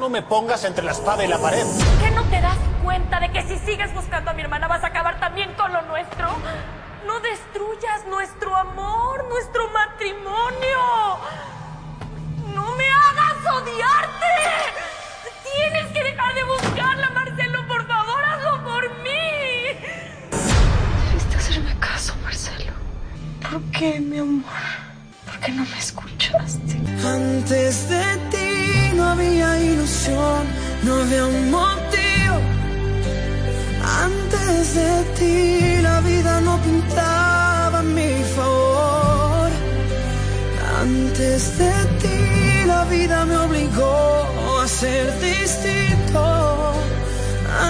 no me pongas entre la espada y la pared. ¿Qué no te das cuenta de que si sigues buscando a mi hermana vas a acabar también con lo nuestro? No destruyas nuestro amor, nuestro matrimonio. No me hagas odiarte. Tienes que dejar de buscarla, Marcelo. Por favor, hazlo por mí. Debiste hacerme caso, Marcelo. ¿Por qué, mi amor? ¿Por qué no me escuchaste? Antes de ti no había ilusión, no había un motivo. Antes de ti la vida no pintaba a mi favor. Antes de ti la vida me obligó a ser distinto.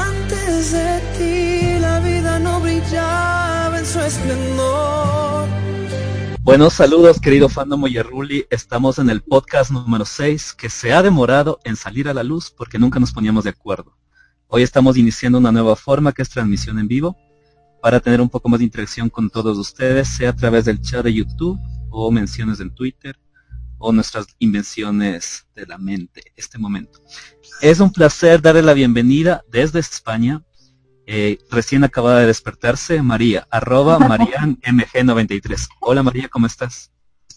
Antes de ti la vida no brillaba en su esplendor. Buenos saludos, querido fandom Oyerruli. Estamos en el podcast número 6, que se ha demorado en salir a la luz porque nunca nos poníamos de acuerdo. Hoy estamos iniciando una nueva forma que es transmisión en vivo para tener un poco más de interacción con todos ustedes, sea a través del chat de YouTube o menciones en Twitter o nuestras invenciones de la mente, este momento. Es un placer darle la bienvenida desde España, eh, recién acabada de despertarse, María, arroba marianmg93. Hola María, ¿cómo estás?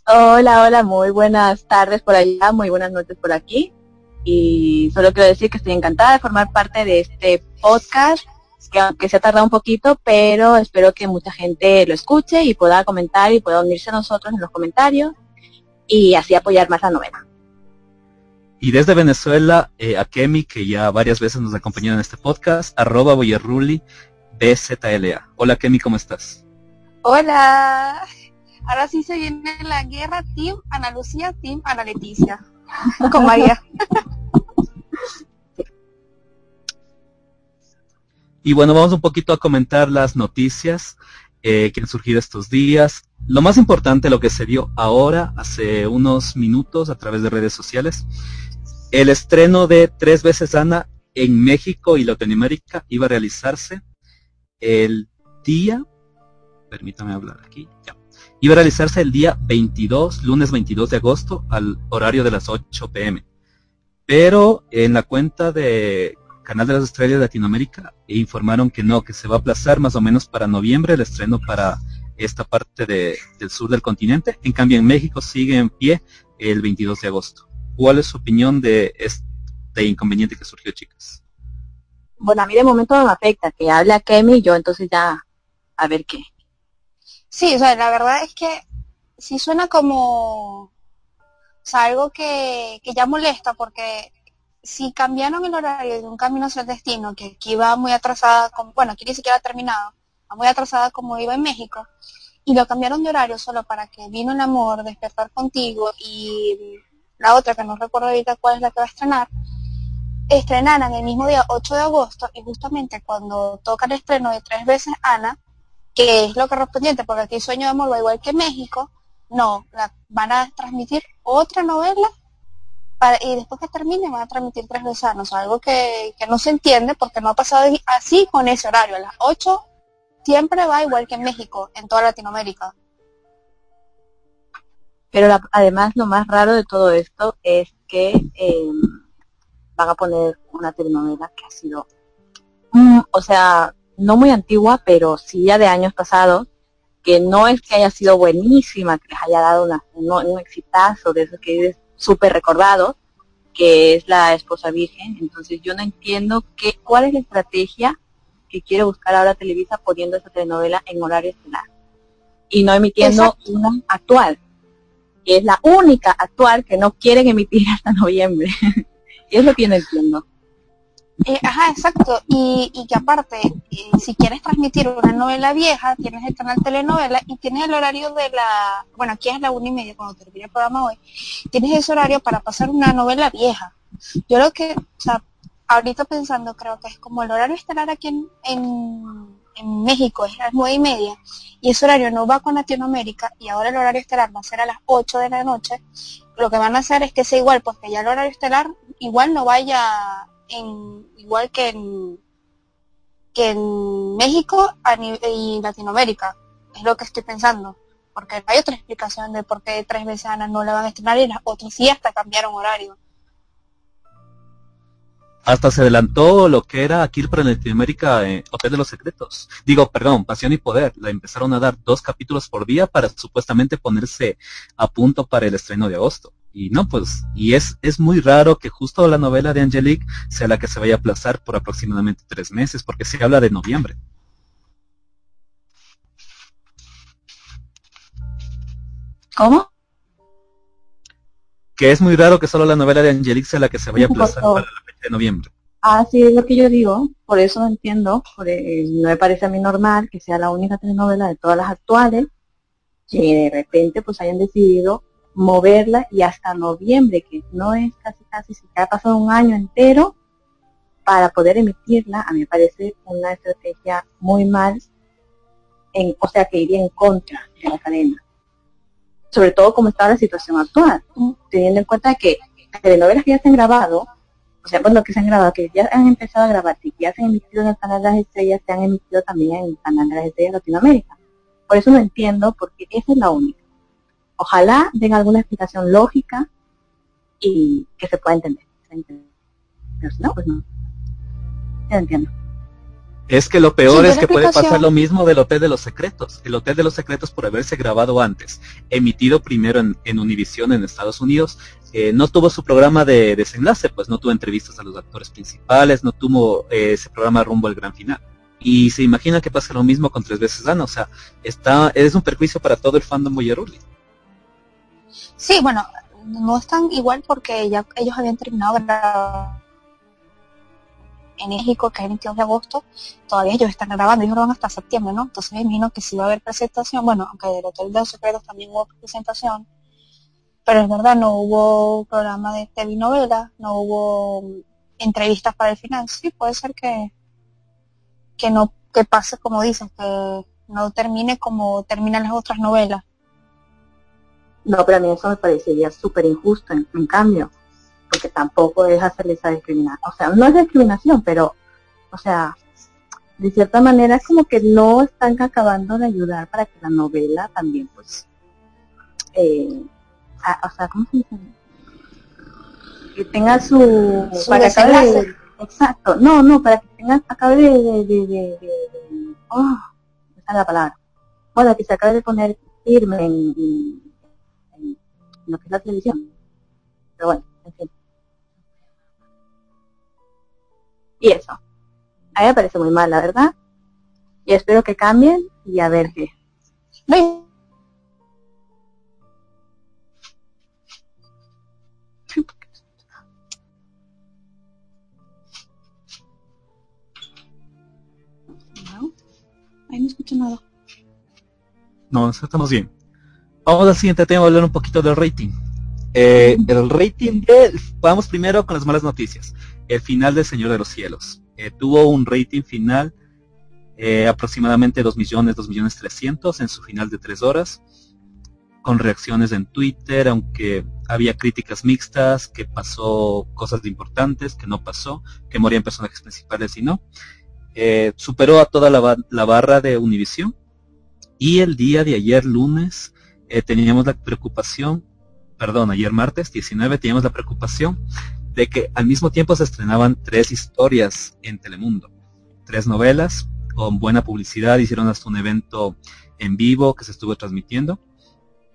Hola, hola, muy buenas tardes por allá, muy buenas noches por aquí. Y solo quiero decir que estoy encantada de formar parte de este podcast, que aunque se ha tardado un poquito, pero espero que mucha gente lo escuche y pueda comentar y pueda unirse a nosotros en los comentarios y así apoyar más la novela. Y desde Venezuela, eh, a Kemi, que ya varias veces nos acompañó en este podcast, arroba boyerruli, BZLA. Hola Kemi, ¿cómo estás? Hola. Ahora sí se viene la guerra Team Ana Lucía, Team Ana Leticia. Con María. Y bueno, vamos un poquito a comentar las noticias eh, que han surgido estos días. Lo más importante, lo que se dio ahora, hace unos minutos, a través de redes sociales, el estreno de Tres veces Ana en México y Latinoamérica iba a realizarse el día, permítame hablar aquí, ya, iba a realizarse el día 22, lunes 22 de agosto, al horario de las 8 pm. Pero en la cuenta de Canal de las Estrellas de Latinoamérica informaron que no, que se va a aplazar más o menos para noviembre el estreno para esta parte de, del sur del continente. En cambio, en México sigue en pie el 22 de agosto. ¿Cuál es su opinión de este inconveniente que surgió, chicas? Bueno, a mí de momento no me afecta, que hable a Kemi y yo entonces ya a ver qué. Sí, o sea, la verdad es que sí suena como o sea, algo que, que ya molesta porque si cambiaron el horario de un camino hacia el destino, que aquí va muy atrasada, como, bueno, aquí ni siquiera ha terminado, va muy atrasada como iba en México, y lo cambiaron de horario solo para que vino el amor, despertar contigo, y la otra, que no recuerdo ahorita cuál es la que va a estrenar, estrenaran el mismo día 8 de agosto, y justamente cuando toca el estreno de tres veces Ana, que es lo correspondiente, porque aquí Sueño de Amor va igual que México, no, van a transmitir otra novela para, y después que termine van a transmitir tres veces Ana, algo que, que, no se entiende porque no ha pasado así con ese horario. A las 8 siempre va igual que en México, en toda Latinoamérica. Pero la, además lo más raro de todo esto es que eh, van a poner una telenovela que ha sido, mm, o sea, no muy antigua, pero sí ya de años pasados, que no es que haya sido buenísima, que les haya dado una, un, un exitazo de esos que es súper recordado, que es la esposa virgen. Entonces yo no entiendo qué, cuál es la estrategia que quiere buscar ahora Televisa poniendo esa telenovela en horario estelar y no emitiendo Exacto. una actual, es la única actual que no quieren emitir hasta noviembre. y lo que. Eh, ajá, exacto. Y, y que aparte, eh, si quieres transmitir una novela vieja, tienes el canal telenovela y tienes el horario de la, bueno, aquí es la una y media cuando termine el programa hoy, tienes ese horario para pasar una novela vieja. Yo creo que, o sea, ahorita pensando, creo que es como el horario estelar aquí en, en México es las nueve y media y ese horario no va con Latinoamérica y ahora el horario estelar va a ser a las 8 de la noche, lo que van a hacer es que sea igual, porque ya el horario estelar igual no vaya en igual que en que en México y Latinoamérica. Es lo que estoy pensando. Porque hay otra explicación de por qué tres veces a no la van a estrenar y las otras sí hasta cambiaron horario. Hasta se adelantó lo que era aquí para Latinoamérica eh, Hotel de los Secretos. Digo, perdón, Pasión y Poder. La empezaron a dar dos capítulos por día para supuestamente ponerse a punto para el estreno de agosto. Y no, pues, y es, es muy raro que justo la novela de Angelique sea la que se vaya a aplazar por aproximadamente tres meses, porque se habla de noviembre. ¿Cómo? Que es muy raro que solo la novela de Angelique sea la que se vaya a aplazar para la de noviembre. Así es lo que yo digo, por eso no entiendo, eh, no me parece a mí normal que sea la única telenovela de todas las actuales que de repente pues hayan decidido moverla y hasta noviembre, que no es casi casi, si ha pasado un año entero para poder emitirla, a mí me parece una estrategia muy mal, en, o sea que iría en contra de la cadena. Sobre todo como está la situación actual, teniendo en cuenta que telenovelas que ya se han grabado, o sea, bueno, que se han grabado, que ya han empezado a grabar, que ya se han emitido en el canal de las estrellas, se han emitido también en el canal de las estrellas de Latinoamérica. Por eso no entiendo, porque esa es la única. Ojalá den alguna explicación lógica y que se pueda entender. se entiende. Pero si no, pues no. Ya entiendo. Es que lo peor Sí, es que puede pasar lo mismo del Hotel de los Secretos. El Hotel de los Secretos, por haberse grabado antes, emitido primero en, en Univision en Estados Unidos, eh, no tuvo su programa de desenlace, pues no tuvo entrevistas a los actores principales, no tuvo eh, ese programa rumbo al gran final. Y se imagina que pasa lo mismo con Tres veces Ana, o sea, está, es un perjuicio para todo el fandom Boy Early. Sí, bueno, no están igual porque ya ellos habían terminado en México, que es el 22 de agosto, todavía ellos están grabando, ellos graban hasta septiembre, ¿no? Entonces me imagino que sí va a haber presentación, bueno, aunque del Hotel de los Secretos también hubo presentación, pero es verdad, no hubo programa de telenovela, no hubo entrevistas para el final, sí, puede ser que, que no, que pase como dices, que no termine como terminan las otras novelas. No, pero a mí eso me parecería súper injusto, en, en cambio, porque tampoco es hacerle esa discriminación. O sea, no es discriminación, pero, o sea, de cierta manera es como que no están acabando de ayudar para que la novela también, pues, eh, a- o sea, ¿cómo se dice? Que tenga su... Su para de- exacto, no, no, para que tenga, acabe de... de, de, oh, esa es la palabra. Bueno, que se acabe de poner firme en, en- en lo que es la televisión. Pero bueno, en fin. Y eso. A mí me parece muy mal, la verdad. Y espero que cambien y a ver qué. No, ahí no escucho nada. No, estamos bien. Vamos al siguiente tema, a hablar un poquito del rating. Eh, el rating de... Vamos primero con las malas noticias. El final de Señor de los Cielos. Eh, tuvo un rating final eh, aproximadamente 2 millones, 2 millones 300 en su final de 3 horas. Con reacciones en Twitter, aunque había críticas mixtas, que pasó cosas importantes, que no pasó, que morían personajes principales y no. Eh, superó a toda la, ba- la barra de Univision. Y el día de ayer lunes eh, teníamos la preocupación, perdón, ayer martes 19 teníamos la preocupación de que al mismo tiempo se estrenaban tres historias en Telemundo, tres novelas con buena publicidad, hicieron hasta un evento en vivo que se estuvo transmitiendo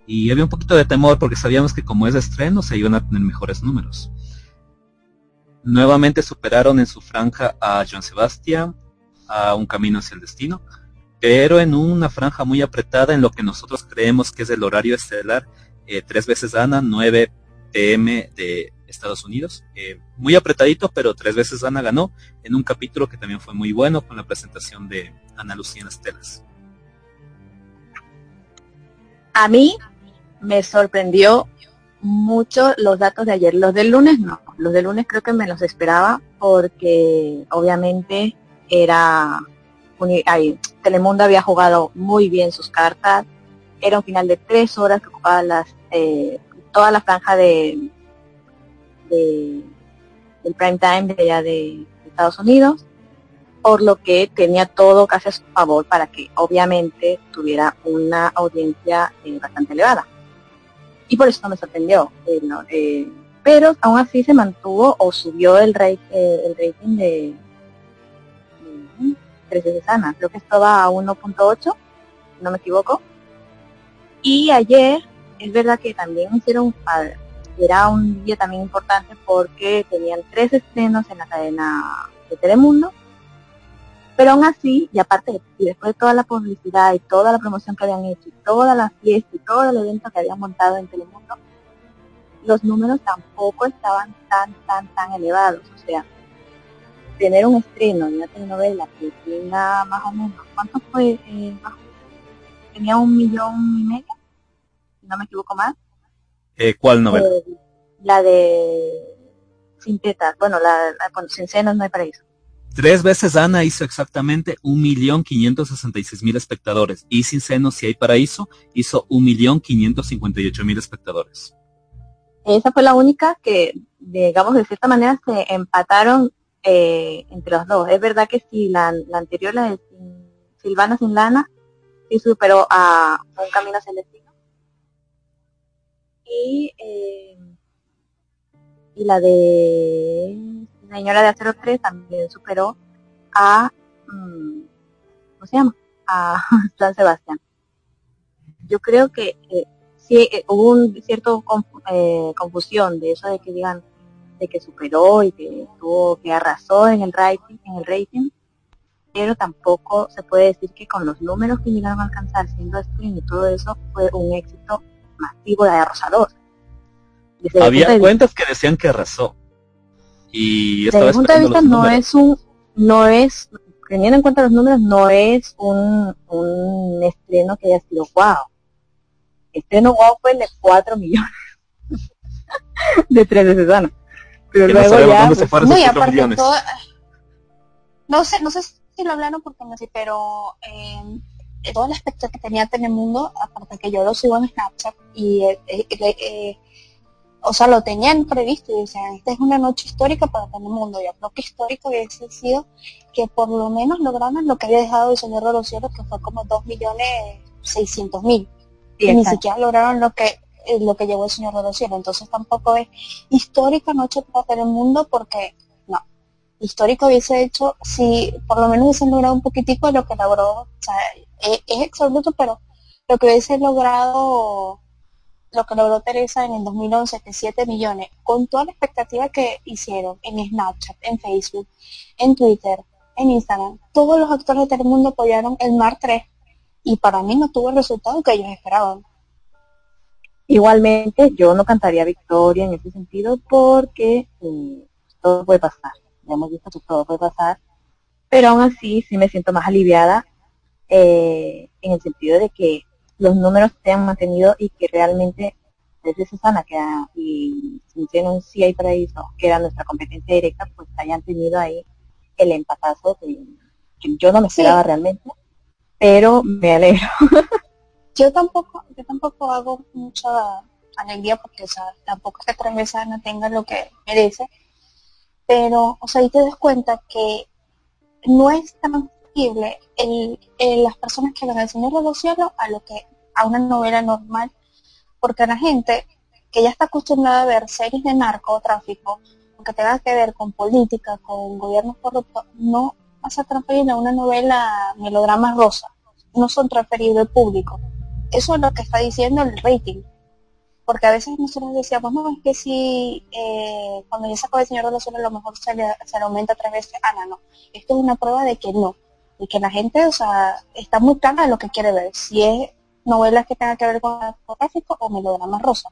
y había un poquito de temor porque sabíamos que como es de estreno se iban a tener mejores números. Nuevamente superaron en su franja a Joan Sebastián, a Un Camino hacia el Destino, pero en una franja muy apretada en lo que nosotros creemos que es el horario estelar, eh, tres veces Ana, 9 pm de Estados Unidos. Eh, muy apretadito, pero tres veces Ana ganó en un capítulo que también fue muy bueno con la presentación de Ana Lucía en telas. A mí me sorprendió mucho los datos de ayer. Los del lunes no. Los del lunes creo que me los esperaba porque obviamente era... Telemundo había jugado muy bien sus cartas. Era un final de tres horas que ocupaba las, eh, toda la franja de, de, del prime time de allá de, Estados Unidos, por lo que tenía todo casi a su favor para que obviamente tuviera una audiencia eh, bastante elevada. Y por eso no me sorprendió. Eh, eh, pero aún así se mantuvo o subió el, rate, el rating de, de, de Sana. Creo que estaba a 1.8, si no me equivoco. Y ayer es verdad que también hicieron era un día también importante porque tenían tres estrenos en la cadena de Telemundo, pero aún así, y aparte, y después de toda la publicidad y toda la promoción que habían hecho, y toda la fiesta y todo el evento que habían montado en Telemundo, los números tampoco estaban tan, tan, tan elevados. O sea, tener un estreno de una telenovela que tenga más o menos, ¿cuánto fue? Eh, tenía un millón y medio, si no me equivoco más, eh, ¿Cuál novela? Eh, la de Sin tetas, bueno, la, con Sin senos no hay paraíso. Tres veces Ana hizo exactamente un millón quinientos sesenta y seis mil espectadores y Sin senos si hay paraíso hizo un millón quinientos cincuenta y ocho mil espectadores. Esa fue la única que, digamos, de cierta manera se empataron eh, entre los dos. Es verdad que si la, anterior, la de Silvana sin lana, sí superó a Un Camino hacia y, eh, y la de Señora de Acero 3 también superó a, mm, ¿cómo se llama? A San Sebastián. Yo creo que eh, sí eh, hubo un cierto eh, confusión de eso de que digan de que superó y que tuvo que arrasó en el rating, en el rating, pero tampoco se puede decir que con los números que llegaron a alcanzar siendo stream y todo eso fue un éxito masivo de arrosador. Había cuentas que decían que arrasó. Y desde mi punto de vista no es un, no es, teniendo en cuenta los números, no es un, un estreno que haya sido wow. Estreno wow fue el de 4 millones de 3 de Pero luego ya, no, todo, sé, no sé si lo hablaron porque no sé, pero eh, todo el aspecto que tenía Telemundo, aparte que yo lo sigo en Snapchat y eh, eh, eh o sea, lo tenían previsto y decían, esta es una noche histórica para Telemundo. Yo creo que histórico hubiese sido que por lo menos lograran lo que había dejado el señor de los cielos, que fue como 2 millones 600 mil. y ni siquiera lograron lo que lo que llevó el señor de los cielos. Entonces tampoco es histórica noche para Telemundo porque no. Histórico hubiese hecho si por lo menos hubiesen logrado un poquitico de lo que logró. O sea, es, es exorbitant, pero lo que hubiese logrado lo que logró Teresa en el 2011, que 7 millones, con toda la expectativa que hicieron en Snapchat, en Facebook, en Twitter, en Instagram, todos los actores de Telemundo apoyaron el Mar 3 y para mí no tuvo el resultado que ellos esperaban. Igualmente, yo no cantaría victoria en ese sentido porque eh, todo puede pasar. Ya hemos visto que todo puede pasar, pero aún así sí me siento más aliviada eh, en el sentido de que los números se han mantenido y que realmente desde Susana que y Cinceno sí hay paraíso, que era nuestra competencia directa, pues hayan tenido ahí el empatazo que, yo no me esperaba realmente, pero me alegro. yo tampoco, yo tampoco hago mucha alegría porque tampoco es que no tenga lo que merece, pero o sea, ahí te das cuenta que no es tan el, las personas que ven al Señor de los Cielos a lo que a una novela normal, porque la gente que ya está acostumbrada a ver series de narcotráfico, aunque tenga que ver con política, con gobiernos corruptos, no vas a transferir a una novela melodrama rosa, no son transferidos al público. Eso es lo que está diciendo el rating. Porque a veces nosotros decíamos, no, es que si eh, cuando ya sacó el Señor de los Cielos a lo mejor se le, se le aumenta tres veces. Ah, no, no. Esto es una prueba de que no y que la gente, o sea, está muy clara de lo que quiere ver, si es novelas que tengan que ver con narcotráfico o melodramas rosa.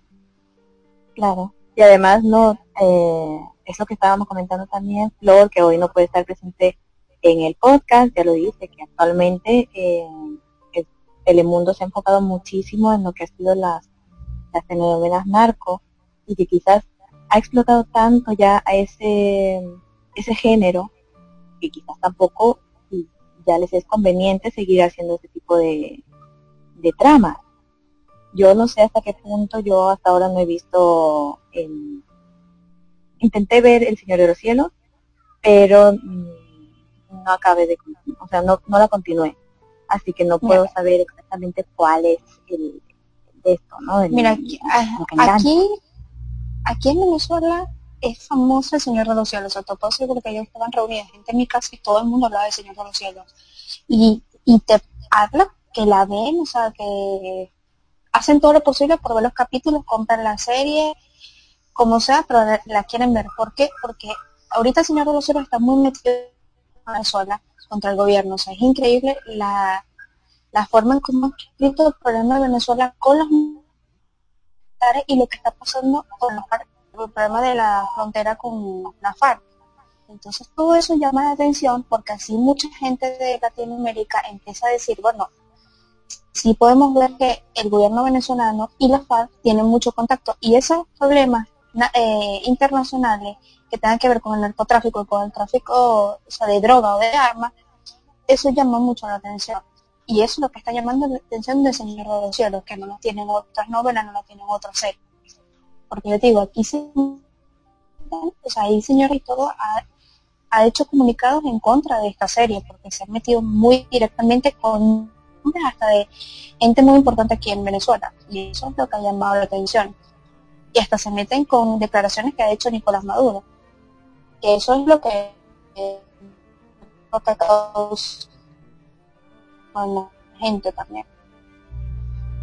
Claro. Y además no, eh, es lo que estábamos comentando también, Flor, que hoy no puede estar presente en el podcast, ya lo dice, que actualmente eh, Telemundo se ha enfocado muchísimo en lo que ha sido las, las telenovelas narco y que quizás ha explotado tanto ya a ese, ese género que quizás tampoco ya les es conveniente seguir haciendo ese tipo de, de tramas. Yo no sé hasta qué punto, yo hasta ahora no he visto, intenté ver El Señor de los Cielos, pero mm, no acabé de, o sea, no, no la continué así que no puedo saber exactamente cuál es el de esto, ¿no? Mira, aquí, aquí, aquí, en Venezuela es famoso el Señor de los Cielos, a propósito porque ellos estaban reunidos, gente en mi casa y todo el mundo hablaba del Señor de los Cielos. Y, y te habla que la ven, o sea, que hacen todo lo posible por ver los capítulos, compran la serie, como sea, pero la, quieren ver. ¿Por qué? Porque ahorita el Señor de los Cielos está muy metido en Venezuela contra el gobierno. O sea, es increíble la, la forma en cómo ha escrito el problema de Venezuela con los militares y lo que está pasando con el problema de la frontera con la FARC. Entonces todo eso llama la atención porque así mucha gente de Latinoamérica empieza a decir, bueno, sí podemos ver que el gobierno venezolano y la FARC tienen mucho contacto y esos problemas eh, internacionales que tengan que ver con el narcotráfico y con el tráfico de droga o de armas, eso llama mucho la atención. Y eso es lo que está llamando la atención de Señor de los Cielos, que no lo tienen otras novelas, no lo tienen otros series. Porque yo digo, aquí se, o sea, ahí Señor y todo ha, hecho comunicados en contra de esta serie, porque se ha metido muy directamente con hasta de gente muy importante aquí en Venezuela. Y eso es lo que ha llamado la atención. Y hasta se meten con declaraciones que ha hecho Nicolás Maduro que eso es lo que eh, lo que causa con la gente también.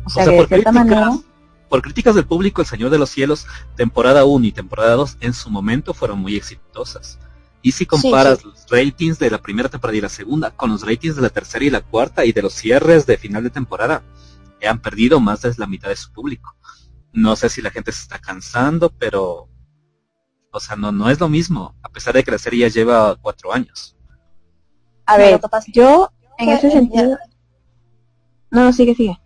O sea, por, críticas, por críticas del público, El Señor de los Cielos, temporada 1 y temporada 2, en su momento fueron muy exitosas. Y si comparas los ratings de la primera temporada y la segunda con los ratings de la tercera y la cuarta y de los cierres de final de temporada, han perdido más de la mitad de su público. No sé si la gente se está cansando, pero o sea, no, no es lo mismo, a pesar de que la serie ya lleva cuatro años. A ver, yo en ese sentido... No, no, sigue, sigue.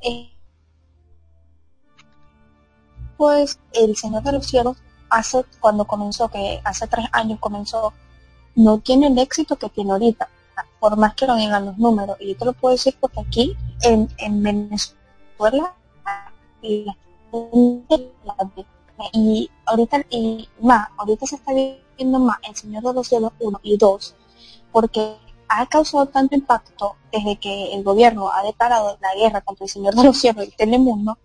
Eh, pues El Señor de los Cielos, hace, cuando comenzó, que hace tres años comenzó, no tiene el éxito que tiene ahorita, por más que lo digan los números. Y yo te lo puedo decir porque aquí, en, en Venezuela, la y ahorita y más, ahorita se está viendo más El Señor de los Cielos 1 y 2 porque ha causado tanto impacto desde que el gobierno ha declarado la guerra contra el Señor de los Cielos y Telemundo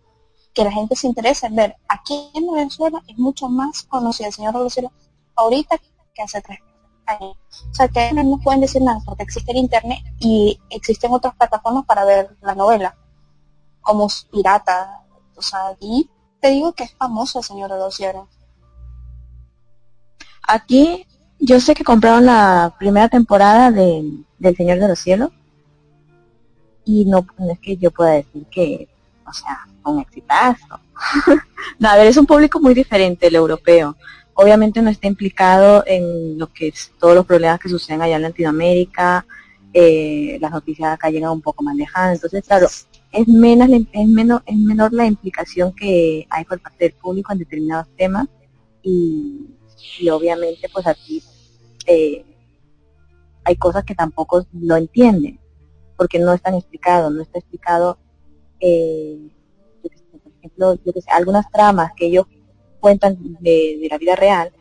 que la gente se interesa en ver. Aquí en Venezuela es mucho más conocido el Señor de los Cielos ahorita que hace tres años. O sea, que no pueden decir nada porque existe el Internet y existen otras plataformas para ver la novela, como Pirata. O sea, aquí te digo que es famoso el Señor Cielos. Aquí yo sé que compraron la primera temporada de, del Señor de los Cielos y no, es que yo pueda decir que, o sea, un exitazo. no, a ver, es un público muy diferente el europeo. Obviamente no está implicado en lo que es todos los problemas que suceden allá en Latinoamérica, eh, las noticias acá llegan un poco más. Entonces, claro, es, menos, es, menor, es menor la implicación que hay por parte del público en determinados temas y, obviamente pues aquí eh, hay cosas que tampoco lo entienden porque no están explicados, no está explicado, eh, por ejemplo, yo que sé, algunas tramas que ellos cuentan de, de la vida real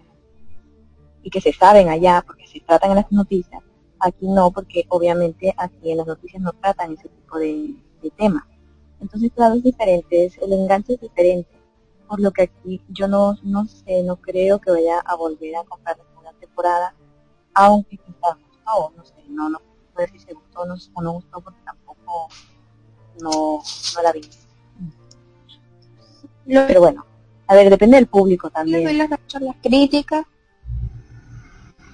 y que se saben allá porque se tratan en las noticias, aquí no, porque obviamente aquí en las noticias no tratan ese tipo de, de tema. Entonces, claro, es diferente, el enganche es diferente. Por lo que aquí yo no, no sé, no creo que vaya a volver a comprar la segunda temporada, aunque quizás gustó, no sé, no, no puedo decir si gustó o no gustó porque tampoco no, no la vi. Pero bueno, a ver, depende del público también. Las, las críticas.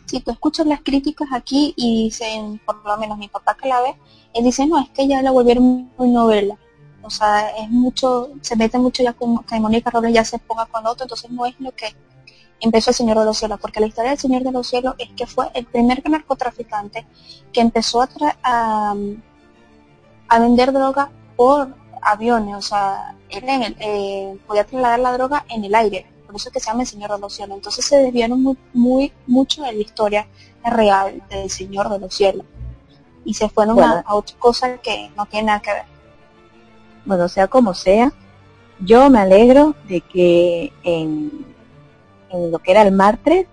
Si tú escuchas las críticas aquí y dicen, por lo menos mi papá que la ve, él dice, no, es que ya la volvieron muy novela O sea, es mucho, se mete mucho ya con que Mónica Robles ya se ponga con otro, entonces no es lo que empezó el Señor de los Cielos, porque la historia del Señor de los Cielos es que fue el primer narcotraficante que empezó a, a, a vender droga por aviones, o sea, él eh, podía trasladar la droga en el aire, por eso es que se llama el Señor de los Cielos. Entonces se desviaron muy, muy mucho de la historia real del Señor de los Cielos y se fueron a, otra cosa que no tiene nada que ver. Bueno, sea como sea, yo me alegro de que en, en lo que era el martes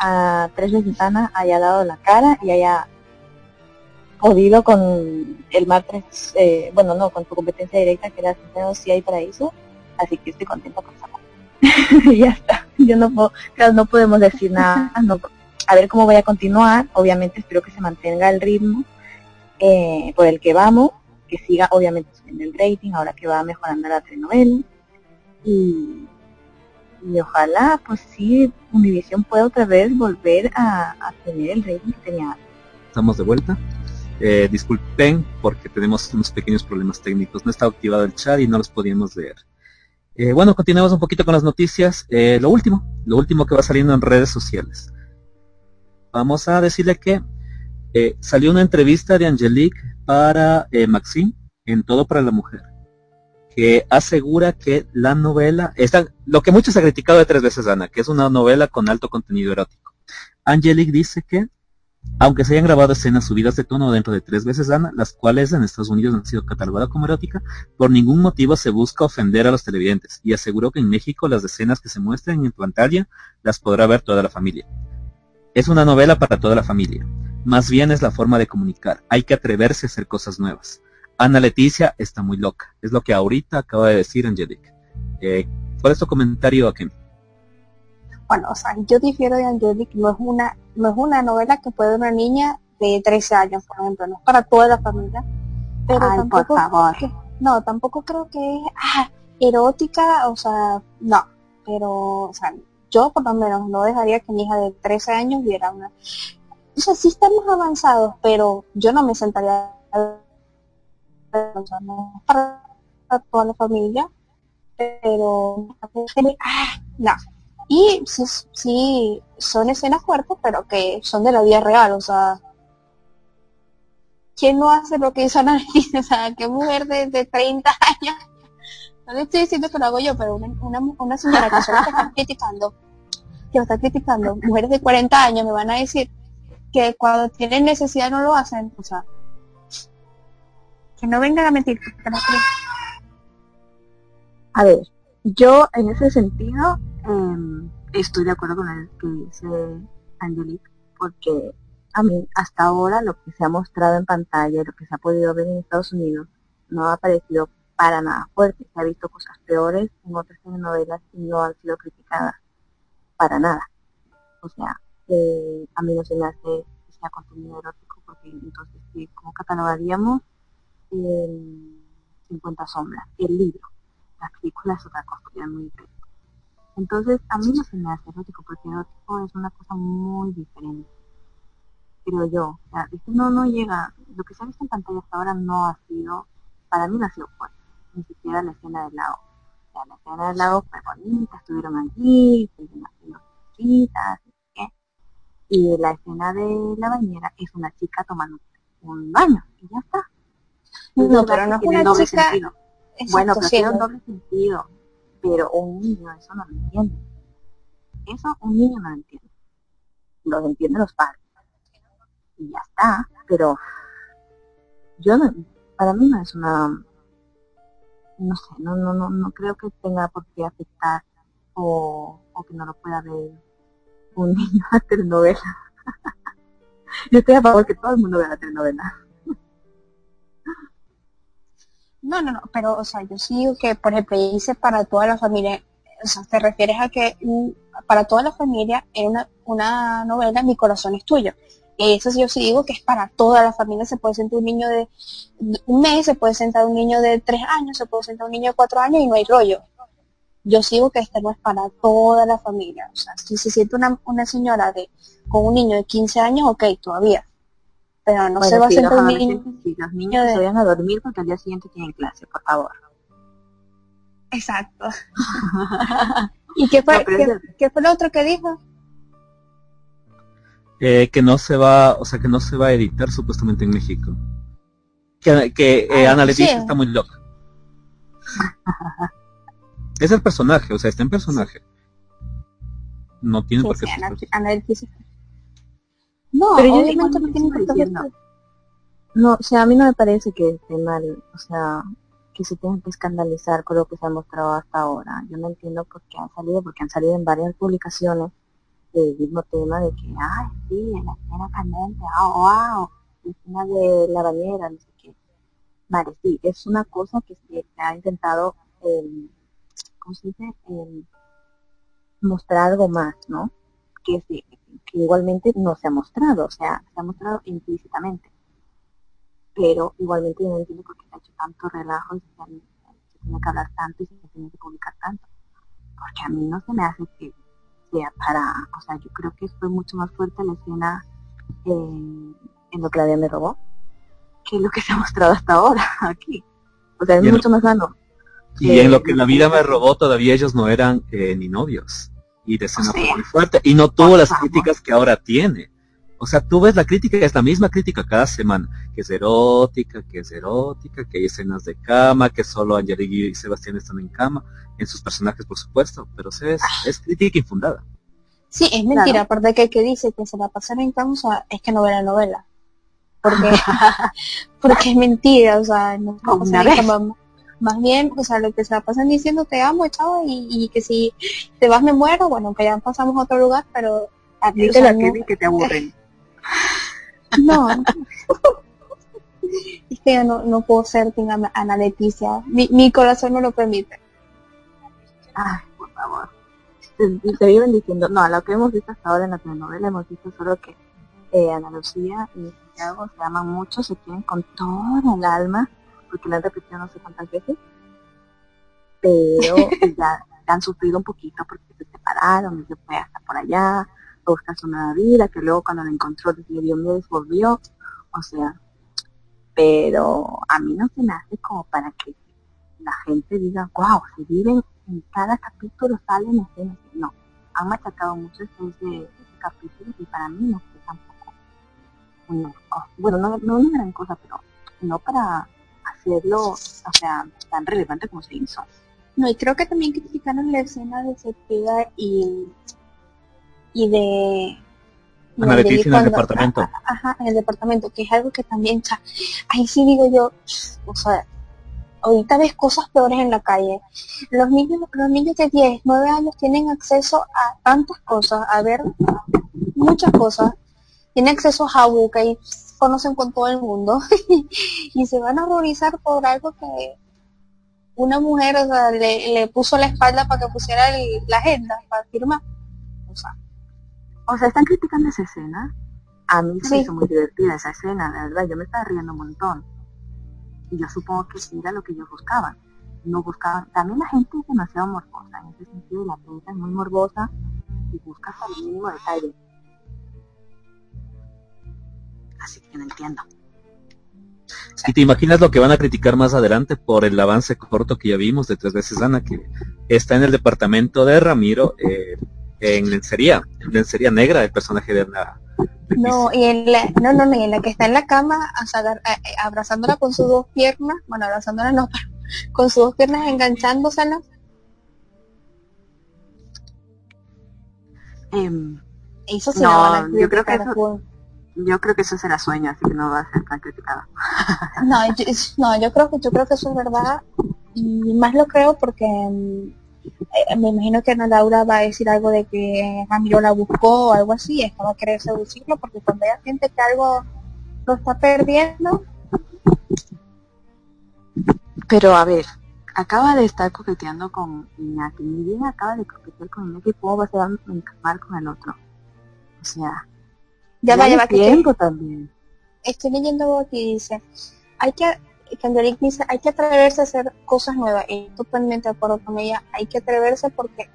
a Tres Ventanas haya dado la cara y haya podido con el martes, eh, bueno, no, con su competencia directa que era Centeno sí hay paraíso, así que estoy contenta con esa ya está, yo no puedo, no podemos decir nada, no, a ver cómo voy a continuar, obviamente espero que se mantenga el ritmo eh, por el que vamos, que siga obviamente subiendo el rating, ahora que va mejorando la telenovela, y, y ojalá pues sí Univision pueda otra vez volver a, tener el rating que tenía Estamos de vuelta. Eh, disculpen porque tenemos unos pequeños problemas técnicos. No estaba activado el chat y no los podíamos leer. Eh, bueno, continuamos un poquito con las noticias. lo último, lo último que va saliendo en redes sociales vamos a decirle que eh, salió una entrevista de Angelique para eh, Maxine en Todo para la Mujer, que asegura que la novela, está, lo que muchos han criticado de tres veces Ana, que es una novela con alto contenido erótico. Angelique dice que, aunque se hayan grabado escenas subidas de tono dentro de tres veces Ana, las cuales en Estados Unidos han sido catalogadas como erótica, por ningún motivo se busca ofender a los televidentes, y aseguró que en México las escenas que se muestran en pantalla las podrá ver toda la familia. Es una novela para toda la familia. Más bien es la forma de comunicar. Hay que atreverse a hacer cosas nuevas. Ana Leticia está muy loca. Es lo que ahorita acaba de decir Angelique. Eh, ¿Cuál es tu comentario? Bueno, o sea, yo difiero de Angelique. No es una, no es una novela que puede una niña de 13 años, por ejemplo. No es para toda la familia. Pero tampoco, por favor. no, tampoco creo que es ah, erótica, o sea, no. Pero, o sea, yo por lo menos no dejaría que mi hija de 13 años viera una... O sea, sí estamos avanzados, pero yo no me sentaría para toda la familia, pero ah, no. Y sí, sí, son escenas fuertes, pero que son de la vida real, o sea, ¿quién no hace lo que hizo Ana O sea, ¿qué mujer de, de 30 años no le estoy diciendo que lo hago yo, pero una, una, una señora que solo está criticando, que está criticando, mujeres de 40 años me van a decir que cuando tienen necesidad no lo hacen, o sea, que no vengan a mentir. A ver, yo en ese sentido em, estoy de acuerdo con el que dice Angelique, porque a mí hasta ahora lo que se ha mostrado en pantalla, lo que se ha podido ver en Estados Unidos, no ha parecido para nada fuerte. Se ha visto cosas peores en otras telenovelas y no han sido criticadas para nada. O sea, eh, a mí no se me hace que sea contenido erótico porque entonces ¿cómo catalogaríamos el 50 sombras, el libro. Las películas es otra cosa, muy diferente. Entonces, a mí no se me hace erótico porque erótico es una cosa muy diferente. Creo yo. O sea, no, no llega, lo que se ha visto en pantalla hasta ahora no ha sido, para mí no ha sido fuerte ni siquiera la escena del lago. O sea, la escena del lago fue bonita, estuvieron allí, estuvieron haciendo cositas, y la escena de la bañera es una chica tomando un baño, y ya está. No, pero no es una doble chica... Sentido. bueno, pero tiene un doble sentido, pero un niño eso no lo entiende. Eso un niño no lo entiende. Lo entienden los padres. Y ya está, pero yo no, para mí no es una no sé, no, no, no, no creo que tenga por qué afectar o, que no lo pueda ver un niño a telenovela. Yo estoy a favor que todo el mundo vea la telenovela. No, no, no, pero, o sea, yo sí que, por ejemplo, dice para toda la familia, o sea, te refieres a que para toda la familia es una, una novela Mi corazón es tuyo. Eso yo sí digo que es para toda la familia. Se puede sentar un niño de un mes, se puede sentar un niño de tres años, se puede sentar un niño de cuatro años y no hay rollo. Yo sigo que este no es para toda la familia. O sea, si se siente una, una señora de con un niño de 15 años, ok, todavía. Pero no Bueno, se va a sentar un sí, los niños se vayan a dormir porque al día siguiente tienen clase, por favor. Exacto. ¿Y qué fue, No, qué, es- qué fue lo otro que dijo? Eh, que no se va, o sea, que no se va a editar supuestamente en México. Que, que eh, Ah, Ana está muy loca. es el personaje, o sea, está en personaje. No tiene Sí, por qué sí, ser Ana- personaje. Ana. No, Pero yo obviamente no tiene que estar- No, o sea, a mí no me parece que esté mal, o sea, que se tengan que escandalizar con lo que se ha mostrado hasta ahora. Yo no entiendo por qué han salido, porque han salido en varias publicaciones del mismo tema de que, ay, sí, la escena candente, ah, wow, la escena de la bañera, no sé qué. Vale, sí, es una cosa que se ha intentado, eh, ¿cómo se dice? Eh, mostrar algo más, ¿no? Que, sí, que igualmente no se ha mostrado, o sea, se ha mostrado implícitamente pero igualmente yo no entiendo por qué se ha hecho tanto relajo y se, han- se tiene que hablar tanto y se tiene que publicar tanto. Porque a mí no se me hace que sea para, o sea, yo creo que fue mucho más fuerte la escena en, en lo que la vida me robó que lo que se ha mostrado hasta ahora aquí. O sea, es mucho más sano. Y Eh, en lo que la vida me robó, todavía ellos no eran eh, ni novios. Y de escena fue sea, muy fuerte. Y no tuvo por las favor. críticas que ahora tiene. O sea, tú ves la crítica, es la misma crítica cada semana. Que es erótica, que es erótica, que hay escenas de cama, que solo Angelique y Sebastián están en cama. En sus personajes, por supuesto. Pero sí es, es crítica infundada. Sí, es mentira, aparte que el que dice que se la pasan en cama, o sea, es que no ve la novela. Porque, porque es mentira, o sea, no Una Más bien, o sea, lo que se la pasan diciendo te amo, chavo, y, y que si te vas me muero, bueno, que ya pasamos a otro lugar, pero... o Admite sea, la no- que que te aburren. No. es que yo no, no puedo ser Team Ana Leticia. Mi, mi corazón no lo permite. Ay, por favor. Se, se viven diciendo, no, lo que hemos visto hasta ahora en la telenovela hemos visto solo que eh, Ana Lucía y Santiago se aman mucho, se quieren con todo el alma, porque lo han repetido no sé cuántas veces, pero ya han sufrido un poquito porque se separaron y se fue hasta por allá, a buscar su nueva vida, que luego cuando la encontró le dio miedo y volvió, o sea, pero a mí no se me hace como para que la gente diga, wow, se viven en cada capítulo salen escenas. No, han machacado mucho ese, ese, ese capítulo y para mí no fue tampoco una. Bueno, no, no una gran cosa, pero no para hacerlo, o sea, tan relevante como se hizo. No, y creo que también criticaron la escena de Cepeda y, y de... Ana Leticia en el cuando- departamento. Ajá, en el departamento, que es algo que también, cha, ahí sí digo yo, o sea, ahorita ves cosas peores en la calle. Los niños, los niños de 10, 9 años tienen acceso a tantas cosas, a ver muchas cosas, tienen acceso a y conocen con todo el mundo y se van a horrorizar por algo que una mujer o sea, le, le puso la espalda para que pusiera el- la agenda para firmar. O sea, O sea, están criticando esa escena. A mí se Sí. hizo muy divertida esa escena, la verdad, yo me estaba riendo un montón. Y yo supongo que sí era lo que ellos buscaban. No buscaban, también la gente es demasiado morbosa, en ese sentido la prensa es muy morbosa y busca hasta el mínimo detalle. Así que no entiendo. Y te imaginas lo que van a criticar más adelante por el avance corto que ya vimos de tres veces Ana, que está en el departamento de Ramiro eh, en lencería, en lencería negra, el personaje de Ana. no, y en la, no, no, no, y en la que está en la cama, o sea, agar- a- a- abrazándola con sus dos piernas, bueno, abrazándola no, pero con sus dos piernas enganchándoselas. Em, Eso sí No, yo creo que eso-. Yo creo que eso será sueño, así que no va a ser tan criticado. No, yo, no, yo creo que yo creo que eso es verdad y más lo creo porque eh, me imagino que Ana Laura va a decir algo de que Ramiro la buscó o algo así, es que va a querer seducirlo porque cuando ella siente que algo lo está perdiendo, Pero a ver, acaba de estar coqueteando con Iñaki, ni bien acaba de coquetear con Iñaki, ¿cómo va a ser encamar con el otro? O sea, ya va, ya va, que estoy, tiempo también. estoy leyendo aquí dice, hay que, Angelique dice, hay que atreverse a hacer cosas nuevas y totalmente de acuerdo con ella, hay que atreverse porque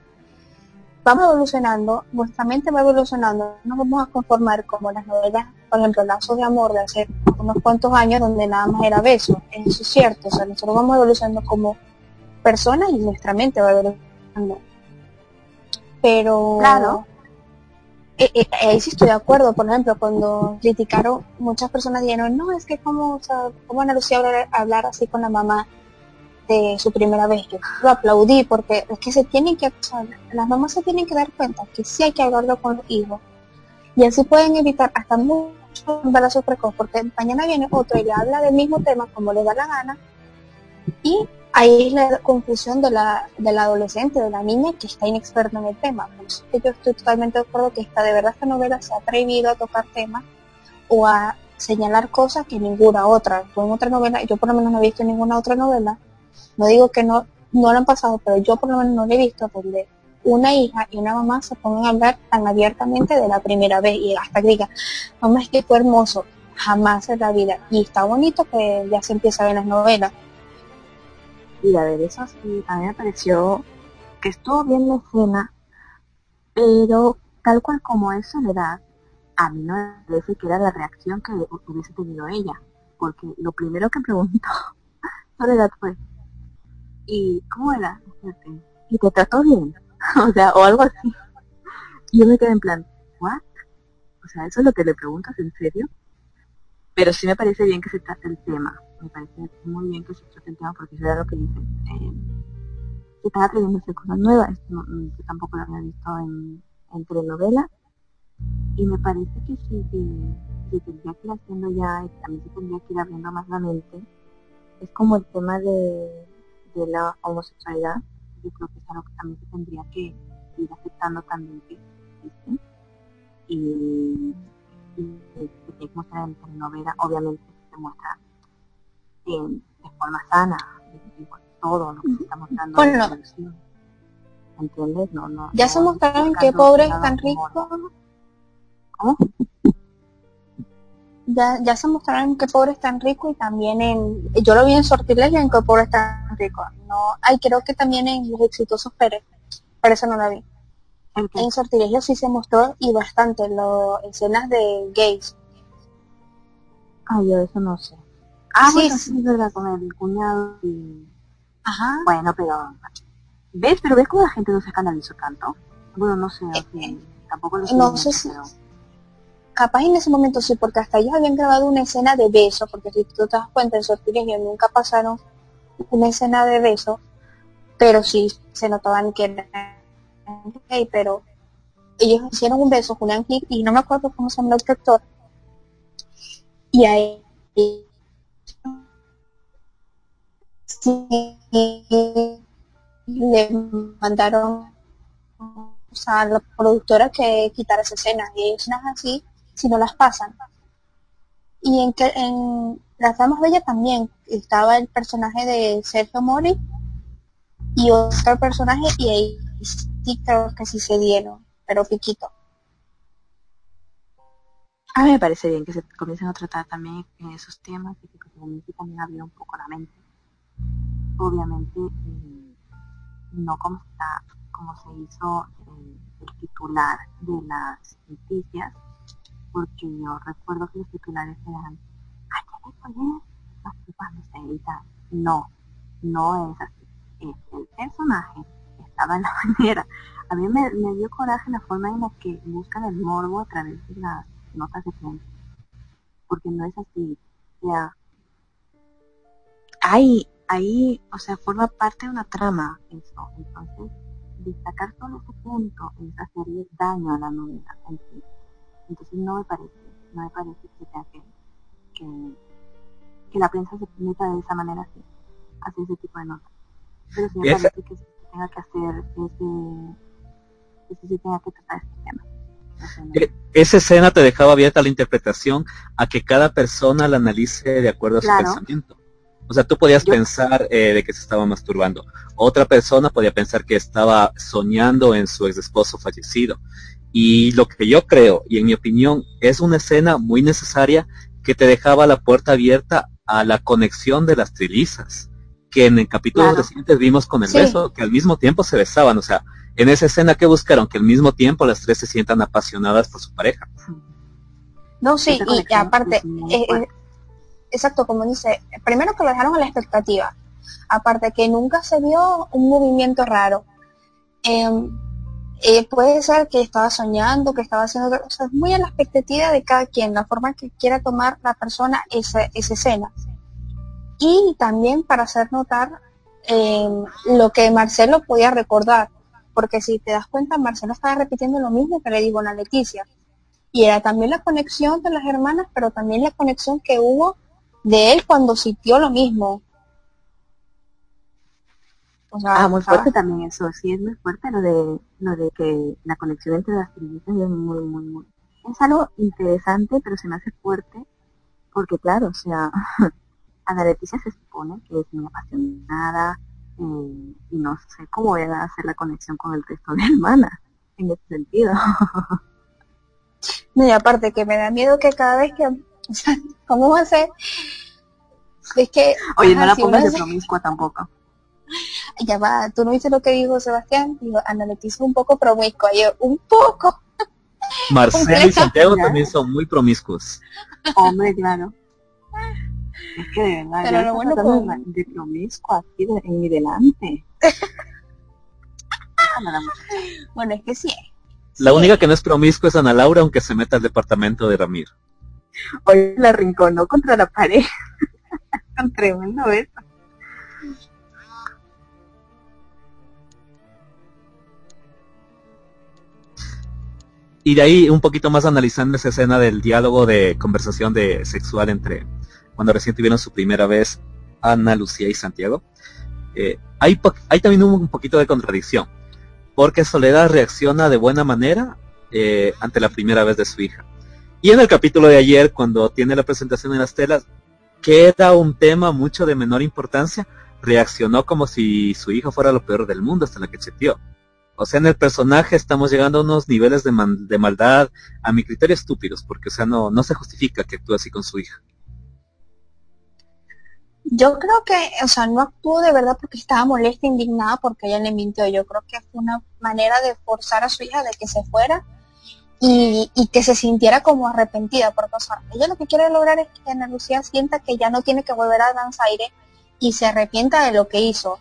vamos evolucionando, nuestra mente va evolucionando, no vamos a conformar como las novelas por ejemplo, lazos de amor de hace unos cuantos años donde nada más era beso. Eso es cierto, o sea, nosotros vamos evolucionando como personas y nuestra mente va evolucionando. Pero Claro. Eh, eh, ahí sí estoy de acuerdo, por ejemplo, cuando criticaron, muchas personas dijeron, no, es que cómo, o sea, cómo Ana Lucía hablar, así con la mamá de su primera vez. Yo lo aplaudí porque es que se tienen que, o las mamás se tienen que dar cuenta que sí hay que hablarlo con los hijos. Y así pueden evitar hasta mucho embarazo precoz, porque mañana viene otro y le habla del mismo tema como le da la gana. Y ahí es la confusión de la, de la adolescente, de la niña que está inexperta en el tema. Yo estoy totalmente de acuerdo que esta, de verdad esta novela se ha atrevido a tocar temas o a señalar cosas que ninguna otra. En otra novela, yo por lo menos no he visto ninguna otra novela, no digo que no, no lo han pasado, pero yo por lo menos no lo he visto donde una hija y una mamá se pongan a hablar tan abiertamente de la primera vez y hasta que diga, mamá es que fue hermoso, jamás en la vida. Y está bonito que ya se empieza a ver las novelas. Y a ver, eso sí, a mí me pareció que estuvo bien la escena, pero tal cual como es Soledad, a mí no me parece que era la reacción que hubiese tenido ella, porque lo primero que preguntó Soledad fue, ¿y cómo era? ¿Y te trató bien? o sea, o algo así. Y yo me quedé en plan, ¿what? O sea, ¿eso es lo que le preguntas en serio? Pero sí me parece bien que se trate el tema. Me parece muy bien que se trate el tema porque eso era lo que dice. Eh, se están atreviendo a hacer cosas nuevas. No- yo tampoco lo había visto en, en telenovela. Y me parece que sí, que se tendría que ir haciendo ya, y también se tendría que ir abriendo más la mente. Es como el tema de, de la homosexualidad. Yo creo que es algo que también se tendría que ir aceptando también que existe. Y, y se se tiene que mostrar en telenovela, obviamente se muestra en- de forma sana, todo lo que se está mostrando en Bueno. ¿Entiendes? No, no, Ya no se mostraron que pobres tan ricos. ¿Cómo? Ya, ya se mostraron que pobre es tan rico y también en, yo lo vi en Sortilegio en que pobre es tan rico. No, ay, creo que también en Los Exitosos Pérez, pero eso no la vi. En Sortilegio sí se mostró y bastante, lo, escenas de gays. Ah, yo eso no sé. Ah, Sí, bueno, sí. es verdad, con el cuñado y... Ajá. Bueno, pero... ¿Ves? Pero ¿ves cómo la gente no se escandalizó tanto? Bueno, no sé, así, tampoco lo sé. no sé si- pero- Capaz en ese momento sí, porque hasta ellos habían grabado una escena de beso, porque si tú te das cuenta en Sortilegio nunca pasaron una escena de beso, pero sí se notaban que eran gay, pero ellos hicieron un beso, Julián Gil, y no me acuerdo cómo se llama el otro actor, y ahí le mandaron a la productora que quitara esa escena, y escenas así, si no las pasan. Y en, que, en Las Damas Bellas también estaba el personaje de Sergio Mori y otro personaje, y ahí sí creo que sí se dieron, pero piquito. A mí me parece bien que se comiencen a tratar también esos temas y que también abrir un poco la mente. Obviamente, eh, no como está, como se hizo eh, el titular de las noticias, porque yo recuerdo que los titulares eran, ay. No, no es así. El personaje estaba en la manera. A mí me, dio coraje la forma en la que buscan el morbo a través de las notas de prensa. Porque no es así. O sea, ahí, ahí, o sea, forma parte de una trama eso. Entonces, destacar solo ese punto es hacerle daño a la novela en sí. Entonces no me parece, no me parece que tenga que, que, que la prensa se meta de esa manera así, hacer ese tipo de notas. Pero sí me esa- parece que se tenga que hacer ese, que sí se tenga que tratar este tema. Sea, Eh, Esa escena te dejaba abierta la interpretación a que cada persona la analice de acuerdo a su Claro. pensamiento. O sea, tú podías Yo- pensar eh, de que se estaba masturbando. Otra persona podía pensar que estaba soñando en su ex esposo fallecido. Y lo que yo creo, y en mi opinión, es una escena muy necesaria que te dejaba la puerta abierta a la conexión de las trilizas. Que en el capítulo Claro. recientes vimos con el Sí. beso, que al mismo tiempo se besaban. O sea, en esa escena que buscaron, que al mismo tiempo las tres se sientan apasionadas por su pareja. No, sí, y, aparte, eh, exacto, como dice, primero que lo dejaron a la expectativa, aparte que nunca se vio un movimiento raro. Em, eh, puede ser que estaba soñando, que estaba haciendo o sea, muy a la expectativa de cada quien, la forma que quiera tomar la persona esa, esa escena. Y también para hacer notar em, lo que Marcelo podía recordar, porque si te das cuenta, Marcelo estaba repitiendo lo mismo que le dijo a Leticia. Y era también la conexión de las hermanas, pero también la conexión que hubo de él cuando sintió lo mismo. ah, muy fuerte también eso, sí es muy fuerte lo de lo de que la conexión entre las trillizas es muy, muy, muy... Es algo interesante, pero se me hace fuerte, porque claro, o sea, Ana Leticia se supone que es muy apasionada, eh, y no sé cómo voy a hacer la conexión con el resto de hermanas, en ese sentido. No, y aparte que me da miedo que cada vez que, o sea, ¿cómo va a ser? Es que... Oye, no la pongas de promiscua tampoco. Ya va, tú no viste lo que dijo Sebastián, digo, Ana Leticia un poco promiscua, yo, un poco. Marcelo y Santiago también son muy promiscuos. Hombre, claro. Es que de verdad, Pero lo bueno de promiscua aquí en mi delante. bueno, es que sí la única que no es promiscua es Ana Laura, aunque se meta al departamento de Ramiro. Hoy la rinconó contra la pared. Con tremendo beso. Y de ahí un poquito más analizando esa escena del diálogo de conversación de sexual entre cuando recién tuvieron su primera vez Ana, Lucía y Santiago. Eh, hay, también un poquito de contradicción porque Soledad reacciona de buena manera eh, ante la primera vez de su hija. Y en el capítulo de ayer, cuando tiene la presentación en las telas, que era un tema mucho de menor importancia, reaccionó como si su hijo fuera lo peor del mundo hasta la que cheteó. O sea, en el personaje estamos llegando a unos niveles de, de maldad, a mi criterio estúpidos, porque o sea, no, no se justifica que actúe así con su hija. Yo creo que, o sea, no actuó de verdad porque estaba molesta, indignada porque ella le mintió. Yo creo que fue una manera de forzar a su hija de que se fuera y, que se sintiera como arrepentida. Porque, o ella lo que quiere lograr es que Ana Lucía sienta que ya no tiene que volver a Danzaire y se arrepienta de lo que hizo.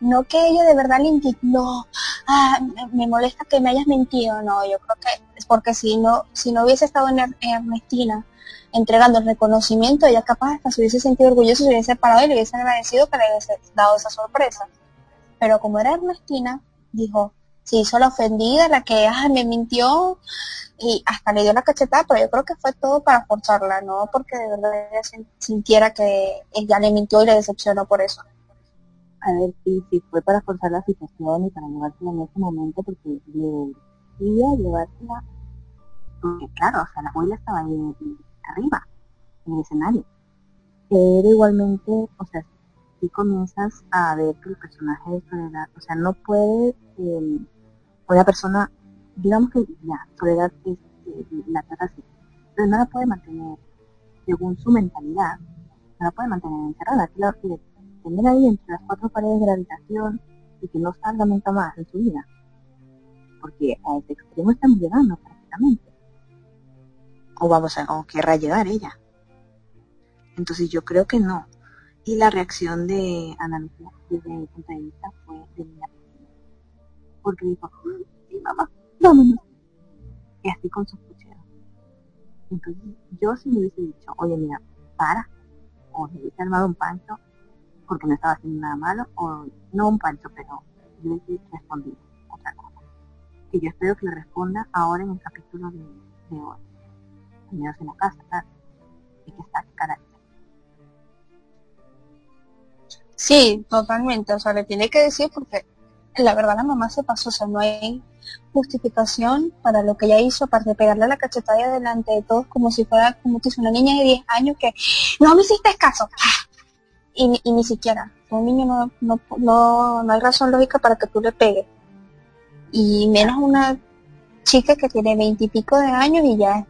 No que ella de verdad le indignó, ah, me molesta que me hayas mentido. No, yo creo que es porque si no, si no hubiese estado en Ernestina entregando el reconocimiento, ella capaz hasta se hubiese sentido orgulloso, se hubiese parado y le hubiese agradecido que le hubiese dado esa sorpresa. Pero como era Ernestina, dijo, se hizo la ofendida, la que ah, me mintió y hasta le dio la cachetada, pero yo creo que fue todo para forzarla, no porque de verdad ella sintiera que ella le mintió y le decepcionó por eso. A ver, sí, sí, fue para forzar la situación y para llevársela en ese momento porque le decía llevársela, porque claro, o sea, la abuela estaba ahí arriba, en el escenario. Pero igualmente, o sea, si comienzas a ver que el personaje de Soledad, o sea, no puede, eh, una persona, digamos que ya, Soledad es eh, la trata pero no la puede mantener, según su mentalidad, no la puede mantener encerrada, que la quiere tener ahí entre las cuatro paredes de la habitación y que no salga nunca más en su vida. Porque a ese extremo estamos llegando prácticamente o vamos a, o querrá llegar ella. Entonces yo creo que no. Y la reacción de Ana desde mi punto de vista, fue de niña Porque dijo, sí, mamá, vámonos. Y así con su puchero. Entonces yo si me hubiese dicho, oye, mira, para, o le hubiese armado un pancho, porque no estaba haciendo nada malo, o no un pancho, pero yo hubiese respondido otra cosa. Que yo espero que le responda ahora en el capítulo de, hoy en la casa, y que está Sí, totalmente, o sea, le tiene que decir porque la verdad la mamá se pasó, o sea, no hay justificación para lo que ella hizo, aparte de pegarle la cachetada delante de todos como si fuera como que una niña de 10 años que no me hiciste caso. Y, y ni siquiera, un niño no, no, no, no hay razón lógica para que tú le pegues. Y menos una chica que tiene veintipico de años y ya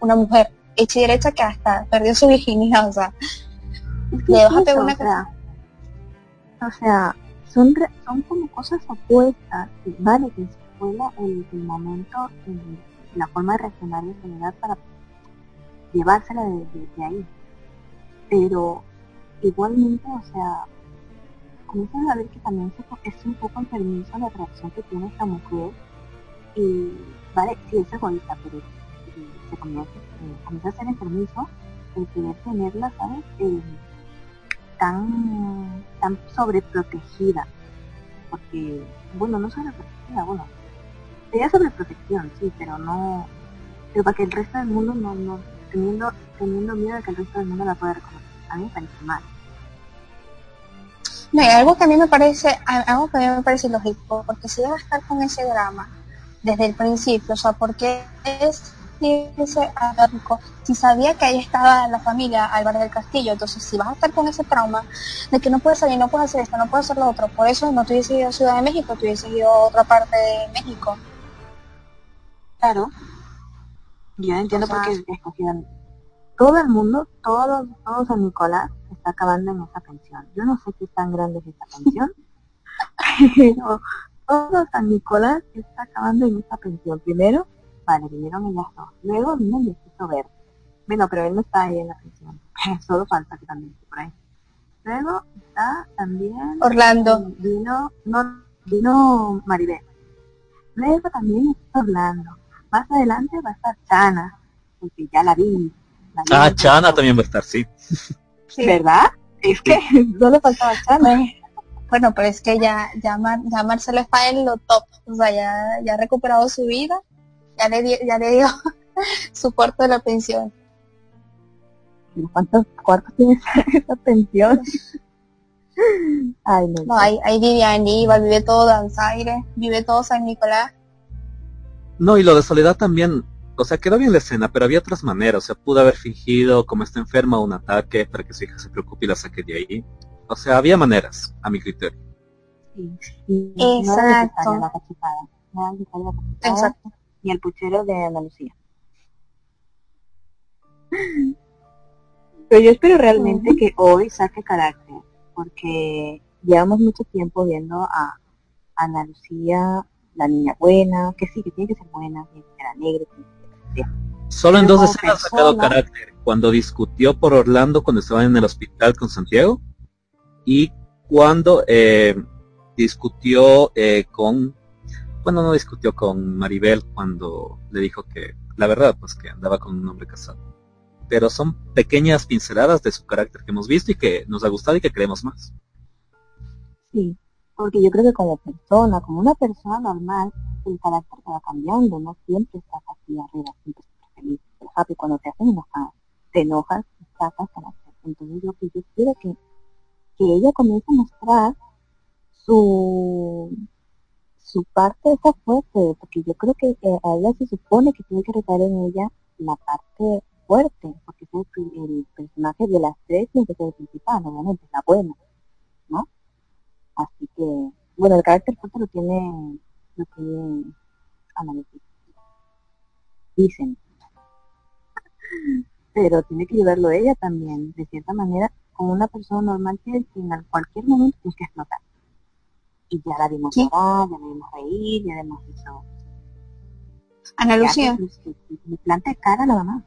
una mujer hecha y derecha que hasta perdió su virginidad, o sea, le vas a pegar una cara. O sea, son, son como cosas opuestas, vale, que fue el, el momento, la forma de reaccionar de soledad para llevársela de, ahí. Pero igualmente, o sea, comienzas a ver que también es un poco enfermizo la atracción que tiene esta mujer. Y, vale, sí es egoísta, pero se comienza, eh, comienza a ser enfermizo el querer tenerla, ¿sabes? Eh, tan, sobreprotegida. Porque, bueno, no sobreprotegida, bueno, sería sobreprotección, sí, pero no, pero para que el resto del mundo no, no, teniendo, teniendo miedo de que el resto del mundo la pueda reconocer. A mí me parece mal. No, hay algo que a mí me parece, algo que a mí me parece lógico, porque si vas a estar con ese drama desde el principio, o sea, porque es ese si sabía que ahí estaba la familia Álvarez del Castillo, entonces si vas a estar con ese trauma de que no puedes salir, no puedes hacer esto, no puedes hacer lo otro, por eso no tuviese ido a Ciudad de México, tuviese ido a otra parte de México. Claro. Yo entiendo por qué escogieron. Todo el mundo, todos, todos San Nicolás está acabando en esa pensión. Yo no sé qué tan grande es esta pensión, pero todo San Nicolás está acabando en esa pensión. Primero, vale, vinieron ellas dos. Luego vino el viejito verde. Bueno, pero él no está ahí en la pensión. Solo falta que también esté por ahí. Luego está también Orlando. Vino, no, vino Maribel. Luego también está Orlando. Más adelante va a estar Chana, porque ya la vi. ah, Chana también va a estar, sí. ¿Verdad? Es que solo faltaba Chana. Bueno, pero es que ya, ya, ya Marcelo está en lo top. O sea, ya, ya ha recuperado su vida ya le, ya le dio su cuarto de la pensión. ¿Cuántos cuartos tiene esa pensión? Ay, no. no ahí, ahí vive Aníbal, vive todo Danzaire, vive todo San Nicolás. No, y lo de Soledad también, o sea, quedó bien la escena, pero había otras maneras, o sea, pudo haber fingido como está enferma un ataque para que su hija se preocupe y la saque de ahí. O sea, había maneras, a mi criterio. Sí. Exacto. Exacto y el puchero de Andalucía. Pero yo espero realmente que hoy saque carácter, porque llevamos mucho tiempo viendo a Andalucía, la niña buena, que sí, que tiene que ser buena, que ser alegre, Solo en dos escenas ha sacado carácter, cuando discutió por Orlando cuando estaba en el hospital con Santiago y cuando eh, discutió eh, con bueno, no discutió con Maribel cuando le dijo que, la verdad, pues que andaba con un hombre casado. Pero son pequeñas pinceladas de su carácter que hemos visto y que nos ha gustado y que queremos más. Sí, porque yo creo que como persona, como una persona normal, el carácter va cambiando, no siempre estás aquí arriba, siempre estás feliz, happy. Cuando te hacen enojar, te enojas, sacas carácter. Entonces yo, yo quiero que, que ella comience a mostrar su su parte esa fuerte, porque yo creo que eh, a ella se supone que tiene que recaer en ella la parte fuerte, porque es el, personaje de las tres tiene que ser el principal, obviamente, la buena, ¿no? Así que, bueno, el carácter fuerte lo tiene, lo tiene Dicen. Pero tiene que llevarlo ella también, de cierta manera, como una persona normal que en cualquier momento tiene que explotar y ya la vimos llorar, ya la vimos reír, ya hemos visto... Ana Lucía. Me planta cara la mamá.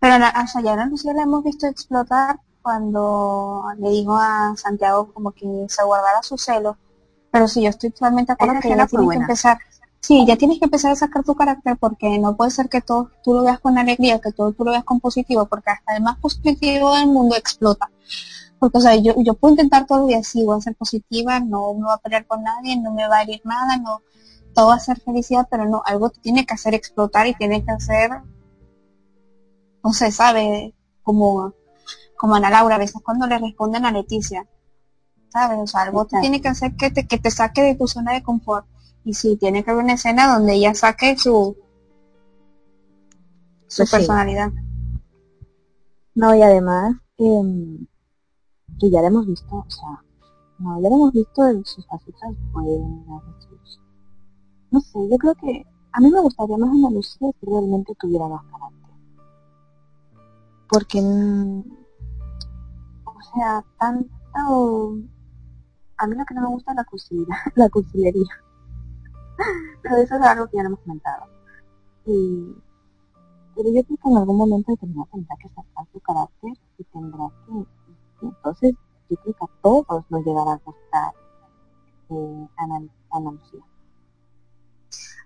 Pero o sea, ya Ana Lucía la hemos visto explotar cuando le digo a Santiago como que se guardara su celo. Pero sí, yo estoy totalmente de acuerdo que ya tienes que empezar. Sí, ya tienes que empezar a sacar tu carácter porque no puede ser que todo tú lo veas con alegría, que todo tú lo veas con positivo, porque hasta el más positivo del mundo explota. Porque, o sea, yo, yo puedo intentar todo y así, voy a ser positiva, no me voy a pelear con nadie, no me va a herir nada, no, todo va a ser felicidad, pero no, algo te tiene que hacer explotar y tiene que hacer, no sé, sabe, como, como Ana Laura, a veces cuando le responden a Leticia, ¿sabes? O sea, algo te tiene que hacer que te, que te saque de tu zona de confort. Y sí, tiene que haber una escena donde ella saque su, su pues personalidad. No, y además, eh, que ya lo hemos visto, o sea, no, ya lo hemos visto en sus facetas. No sé, yo creo que a mí me gustaría más Andalucía si realmente tuviera más carácter. Porque, mm, o sea, tanto... A mí lo que no me gusta es la cursilería, la cursilería. Pero eso es algo que ya lo hemos comentado. Y pero yo creo que en algún momento determinado tendrá que sacar su carácter y tendrá que, entonces yo creo que a todos nos llegará a gustar eh, Ana, Ana Lucía.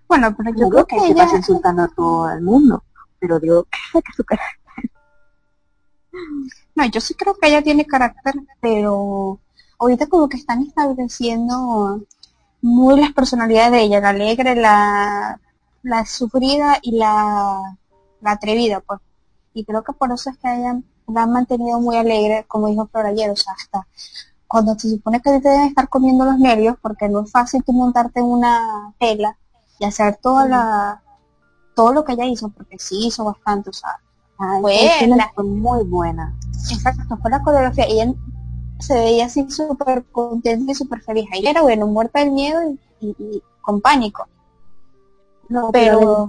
Bueno, pero yo creo que, que ella... insultando a todo el mundo, pero digo que su carácter. No, yo sí creo que ella tiene carácter, pero ahorita como que están estableciendo muy las personalidades de ella, la alegre, la, la sufrida y la, la atrevida, pues. Y creo que por eso es que ella la han mantenido muy alegre, como dijo Flor ayer, o sea, hasta cuando se supone que te deben estar comiendo los nervios, porque no es fácil tú montarte en una tela y hacer toda la, todo lo que ella hizo, porque sí hizo bastante, o sea, fue, fue muy buena. Exacto, fue la coreografía. Ella se veía así súper contenta y súper feliz. Ahí era bueno, muerta del miedo y, con pánico. No, pero,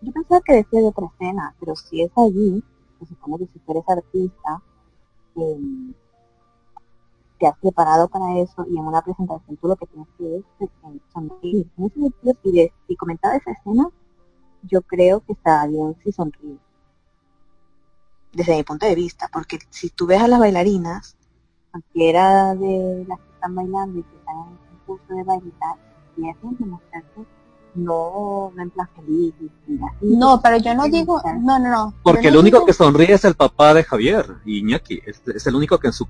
yo pensaba que decía de otra escena, pero si es allí, se supone que si tú eres artista, em, te has preparado para eso y en una presentación tú lo que tienes que es eh, sonreír. Y, si comentaba esa escena, yo creo que está bien si sonríe. Desde mi punto de vista, porque si tú ves a las bailarinas, cualquiera de las que están bailando y que están en un curso de tal, y hacen demostrarse no, no en plan feliz no pero yo no digo no no no. Porque el único que sonríe es el papá de Javier Iñaki. Es, el único que en su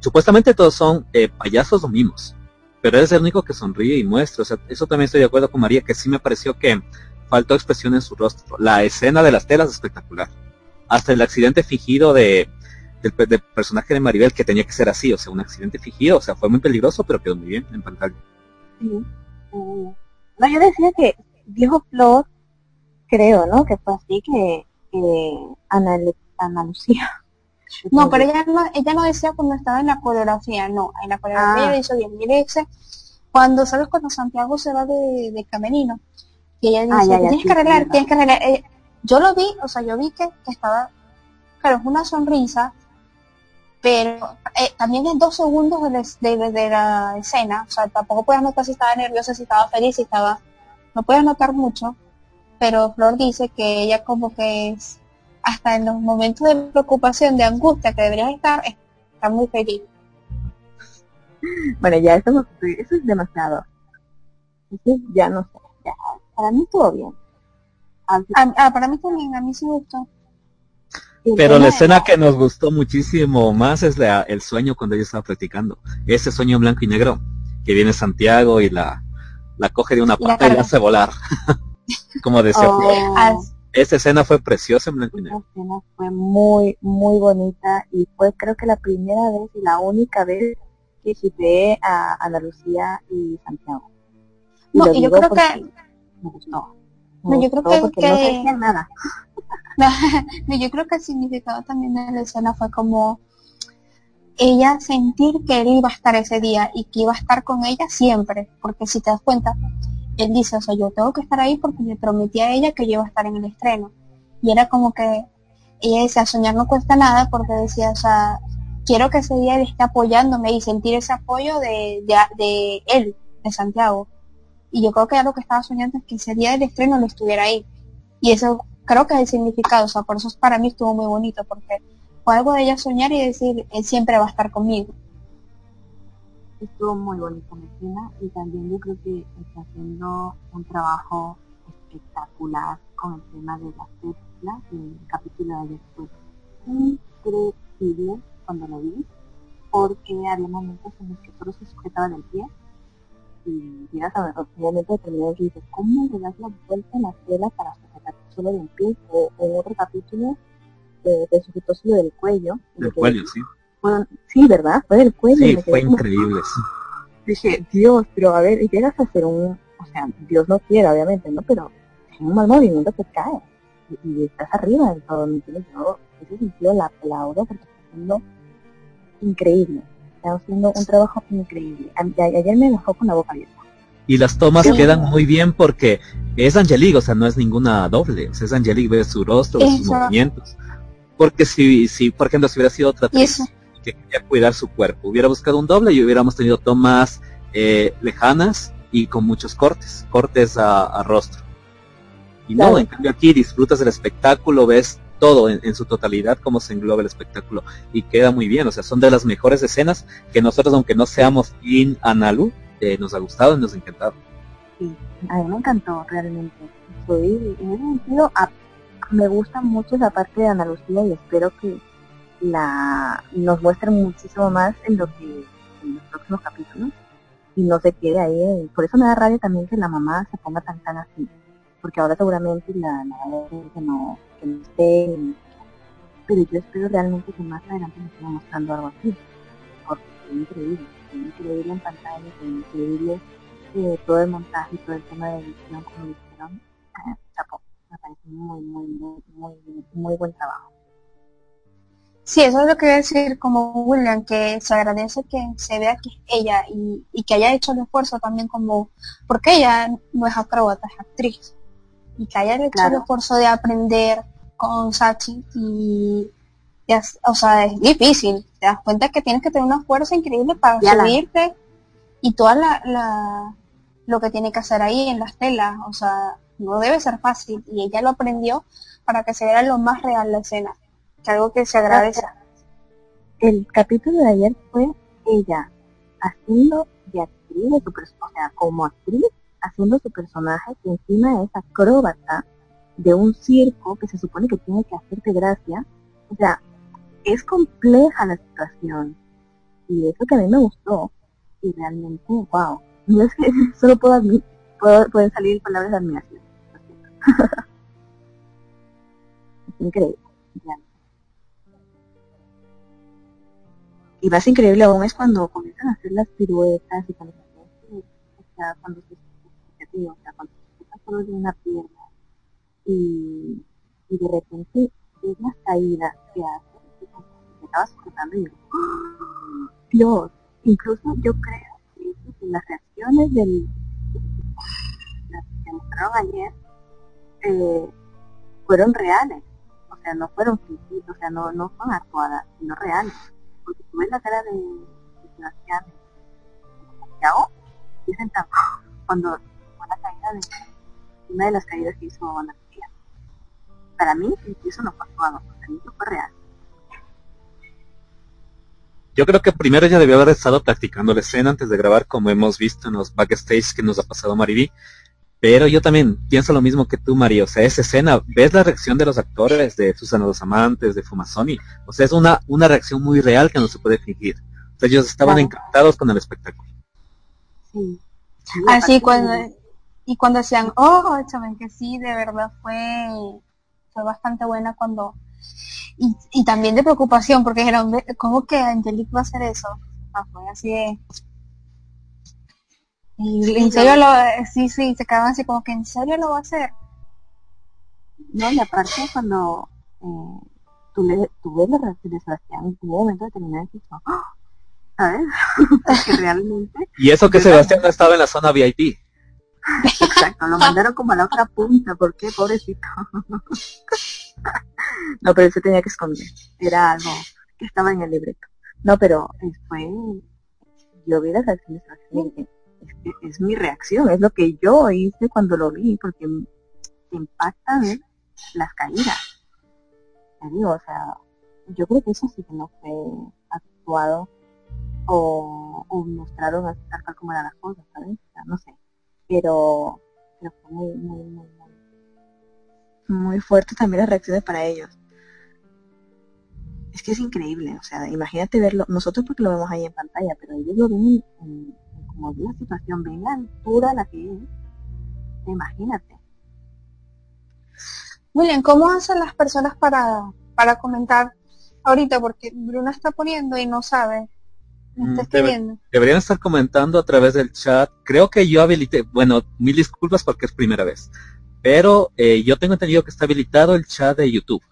supuestamente todos son eh, payasos o mimos pero es el único que sonríe y muestra. O sea eso también estoy de acuerdo con María que sí me pareció que faltó expresión en su rostro. La escena de las telas es espectacular. Hasta el accidente fingido de del, personaje de Maribel que tenía que ser así, o sea, un accidente fingido, o sea, fue muy peligroso, pero quedó muy bien en pantalla. Sí. No, yo decía que dijo Flor, creo, ¿no? Que fue así que, Ana, Ana Lucía. No, pero ella no, ella no decía cuando estaba en la coreografía, no, en la coreografía ah. hizo bien. Mire ese, cuando sabes cuando Santiago se va de, de camerino, y ella dice, ah, tienes que arreglar, tienes que arreglar. Eh, yo lo vi, o sea, yo vi que, que estaba, claro, es una sonrisa, pero eh, también en dos segundos de, de, la escena, o sea, tampoco puedes notar si estaba nerviosa, si estaba feliz, si estaba, no puedes notar mucho, pero Flor dice que ella como que es, hasta en los momentos de preocupación, de angustia que deberías estar, está muy feliz. Bueno, ya eso, eso es demasiado. Eso ya no sé, ya, para mí estuvo bien. Ah, para mí también, a mí sí me gustó. Pero la escena que nos gustó muchísimo más es la, el sueño cuando ella estaba practicando. Ese sueño blanco y negro, que viene Santiago y la, la coge de una pata y la hace volar. Como decía oh. Esa escena fue preciosa en blanco y negro. Esa escena fue muy, muy bonita y fue creo que la primera vez y la única vez que ve a Ana Lucía y Santiago. no, y yo creo que... Me gustó. No, yo creo que, que... no nada. no, yo creo que el significado también de la escena fue como ella sentir que él iba a estar ese día y que iba a estar con ella siempre, porque si te das cuenta, él dice, o sea, yo tengo que estar ahí porque le prometí a ella que yo iba a estar en el estreno. Y era como que ella decía, soñar no cuesta nada porque decía, o sea, quiero que ese día él esté apoyándome y sentir ese apoyo de, de, de él, de Santiago. Y yo creo que ya lo que estaba soñando es que ese día del estreno lo estuviera ahí. Y eso creo que es el significado, o sea, por eso para mí estuvo muy bonito, porque fue algo de ella soñar y decir, él siempre va a estar conmigo. Estuvo muy bonita Messina y también yo creo que está haciendo un trabajo espectacular con el tema de las teclas, el capítulo de ayer fue increíble cuando lo vi, porque había momentos en los que solo se sujetaba del pie y llegas a ver, obviamente y dices, ¿cómo le das la vuelta en la tela para solo de un pie, o en otro capítulo eh, te sujetó solo del cuello. Del cuello, sí. Bueno, sí, ¿verdad? Fue del cuello. Sí, fue increíble, sí. Dije, Dios, pero a ver, llegas a hacer un, o sea, Dios no quiere, obviamente, ¿no? Pero en un mal movimiento te cae y, estás arriba del todo, ¿me entiendes? Yo, ese sentido la aplaudo porque está haciendo increíble. Está haciendo un trabajo increíble. ayer me dejó con la boca abierta y las tomas quedan muy bien porque es Angelique, o sea, no es ninguna doble, o sea, es Angelique, ve su rostro, sus movimientos. Porque si, si, por ejemplo, si hubiera sido otra actriz que quería cuidar su cuerpo, hubiera buscado un doble y hubiéramos tenido tomas eh, lejanas y con muchos cortes, cortes a, rostro. Y no, en cambio aquí disfrutas del espectáculo, ves todo en, su totalidad, cómo se engloba el espectáculo y queda muy bien, o sea, son de las mejores escenas que nosotros, aunque no seamos in Analu, eh, nos ha gustado y nos ha encantado. Sí, a mí me encantó realmente. Soy, en ese sentido, me gusta mucho esa parte de Andalucía y espero que la nos muestren muchísimo más en lo que en los próximos capítulos y no se quede ahí. Por eso me da rabia también que la mamá se ponga tan tan así, porque ahora seguramente la, la que no, que no esté, pero yo espero realmente que más adelante nos siga mostrando algo así, porque es increíble, increíble en pantalla, es increíble eh, todo el montaje y todo el tema de edición como lo hicieron, eh, me parece muy, muy, muy, muy, muy buen trabajo. Sí, eso es lo que voy a decir como William, que se agradece que se vea que es ella y, que haya hecho el esfuerzo también como, porque ella no es acróbata, es actriz, y que haya hecho el esfuerzo de aprender con Sachi y, o sea, es difícil, te das cuenta que tienes que tener una fuerza increíble para subirte y toda la, la, lo que tiene que hacer ahí en las telas, o sea, no debe ser fácil y ella lo aprendió para que se vea lo más real la escena algo que se agradece. El capítulo de ayer fue ella haciendo de actriz de su o sea, como actriz haciendo su personaje que encima es acróbata de un circo que se supone que tiene que hacerte gracia. O sea, es compleja la situación. Y eso que a mí me gustó. Y realmente, wow. No es que solo puedo, puedo pueden salir palabras de admiración. es increíble. Y más increíble aún es cuando comienzan a hacer las piruetas y cuando se cuando se o cuando se solo de una pierna y, y de repente ves las caídas que hace, y estaba sujetando y digo, ¡Oh, Dios, incluso yo creo que las reacciones del las que mostraron ayer eh, fueron reales, o sea, no fueron fingidas, o sea, no, no son actuadas, sino reales porque tú ves la cara de, de Sebastián Santiago, dicen tan cuando fue la caída de una de las caídas que hizo Andalucía. Para mí eso no fue actuado, para mí eso fue real. Yo creo que primero ella debió haber estado practicando la escena antes de grabar, como hemos visto en los backstage que nos ha pasado Mariví. Pero yo también pienso lo mismo que tú, Mario. O sea, esa escena, ves la reacción de los actores, de Susana Dos Amantes, de Fumazoni. O sea, es una, una reacción muy real que no se puede fingir. O sea, ellos estaban encantados con el espectáculo. Sí. Así cuando, y cuando decían, oh, chaval, que sí, de verdad fue, fue bastante buena cuando, y, y también de preocupación, porque dijeron, ¿cómo que Angelique va a hacer eso? Ah, fue así de, y en serio lo, sí, sí, se quedaban así como que en serio lo va a hacer. No, y aparte cuando eh, tú, le, tú ves la reacción de Sebastián en un momento determinado dices, ¡Oh! ¿sabes? que realmente... Y eso que Sebastián no estaba en la zona VIP. Exacto, lo mandaron como a la otra punta, ¿por qué? Pobrecito. no, pero él se tenía que esconder, era algo que estaba en el libreto. No, pero fue, yo vi las reacciones de Sebastián es, mi reacción, es lo que yo hice cuando lo vi, porque impacta ver las caídas. Te digo, o sea, yo creo que eso sí que no fue actuado o, mostraron así tal cual como eran las cosas, ¿sabes? O sea, no sé. Pero, pero fue muy, muy, muy, muy, muy fuerte también las reacciones para ellos. Es que es increíble, o sea, imagínate verlo, nosotros porque lo vemos ahí en pantalla, pero ellos lo ven en, como la situación, ven la altura la que es, imagínate. William, ¿cómo hacen las personas para, para comentar ahorita? Porque Bruna está poniendo y no sabe. Deberían estar comentando a través del chat. Creo que yo habilité, bueno, mil disculpas porque es primera vez, pero eh, yo tengo entendido que está habilitado el chat de YouTube.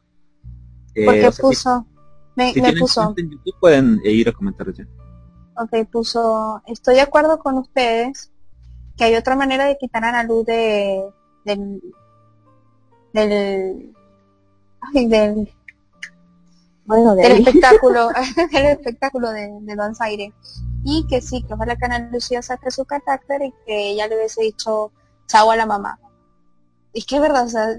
Eh, porque puso, me, puso. En YouTube pueden eh, ir a comentar ya. Ok, puso, estoy de acuerdo con ustedes que hay otra manera de quitar a la luz de, del, del, del, bueno, del espectáculo, del espectáculo de, de Don Zaire. Y que sí, que ojalá que Ana Lucía saque su carácter y que ella le hubiese dicho chao a la mamá. es que es verdad, o sea,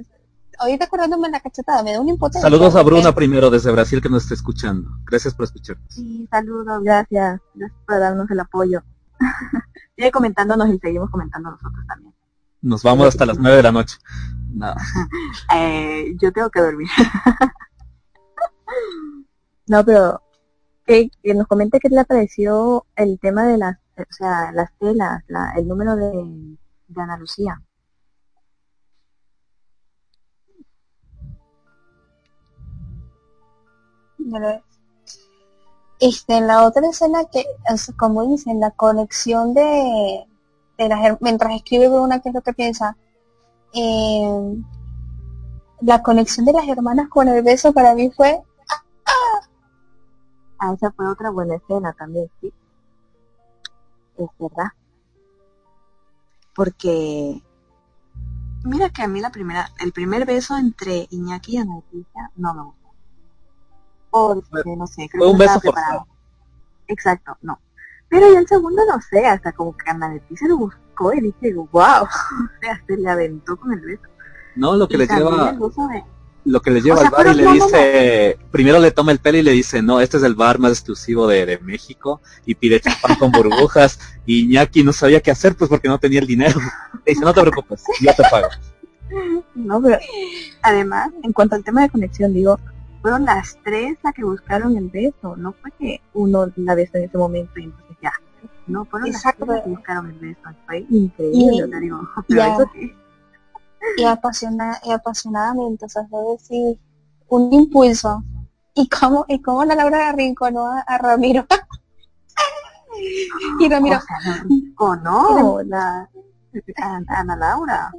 ahorita acordándome la cachetada, me da una impotencia. Saludos a Bruna primero desde Brasil que nos está escuchando. Gracias por escucharnos. Sí, saludos, gracias. Gracias por darnos el apoyo. Sigue comentándonos y seguimos comentando nosotros también. Nos vamos hasta las nueve de la noche. No. Eh, yo tengo que dormir. No, pero que, nos comente qué le pareció el tema de las, o sea, las telas, la, el número de, de Ana Lucía. Este, en la otra escena que, como dicen, la conexión de, de las, mientras escribe una que es lo piensa, eh, la conexión de las hermanas con el beso para mí fue, Ah, esa fue otra buena escena también, sí. Es verdad. Porque, mira que a mí la primera, el primer beso entre Iñaki y Ana Leticia no me gustó. Porque, no sé, creo Fue un que beso forzado. Exacto, no. Pero ya el segundo no sé, hasta como que Ana Leticia lo buscó y dije, wow, o sea, se le aventó con el beso. No, lo que Y le lleva, el beso de- lo que le lleva O sea, al bar y le no, no, dice, primero le toma el pelo y le dice, no, este es el bar más exclusivo de, de México y pide champán con burbujas y Iñaki no sabía qué hacer pues porque no tenía el dinero. Le dice, no te preocupes, yo te pago. No, pero además, en cuanto al tema de conexión, digo, fueron las tres las que buscaron el beso, no fue que uno la besó en ese momento y entonces ya. No, fueron Exacto. las tres las que buscaron el beso, fue increíble, Y- o sea, digo, pero eso qué? Y, apasiona, y apasionadamente, o sea, fue decir, un impulso. Y cómo, y cómo la Laura arrinconó a, a Ramiro. y Ramiro, O sea, no, la, Ana, Ana Laura,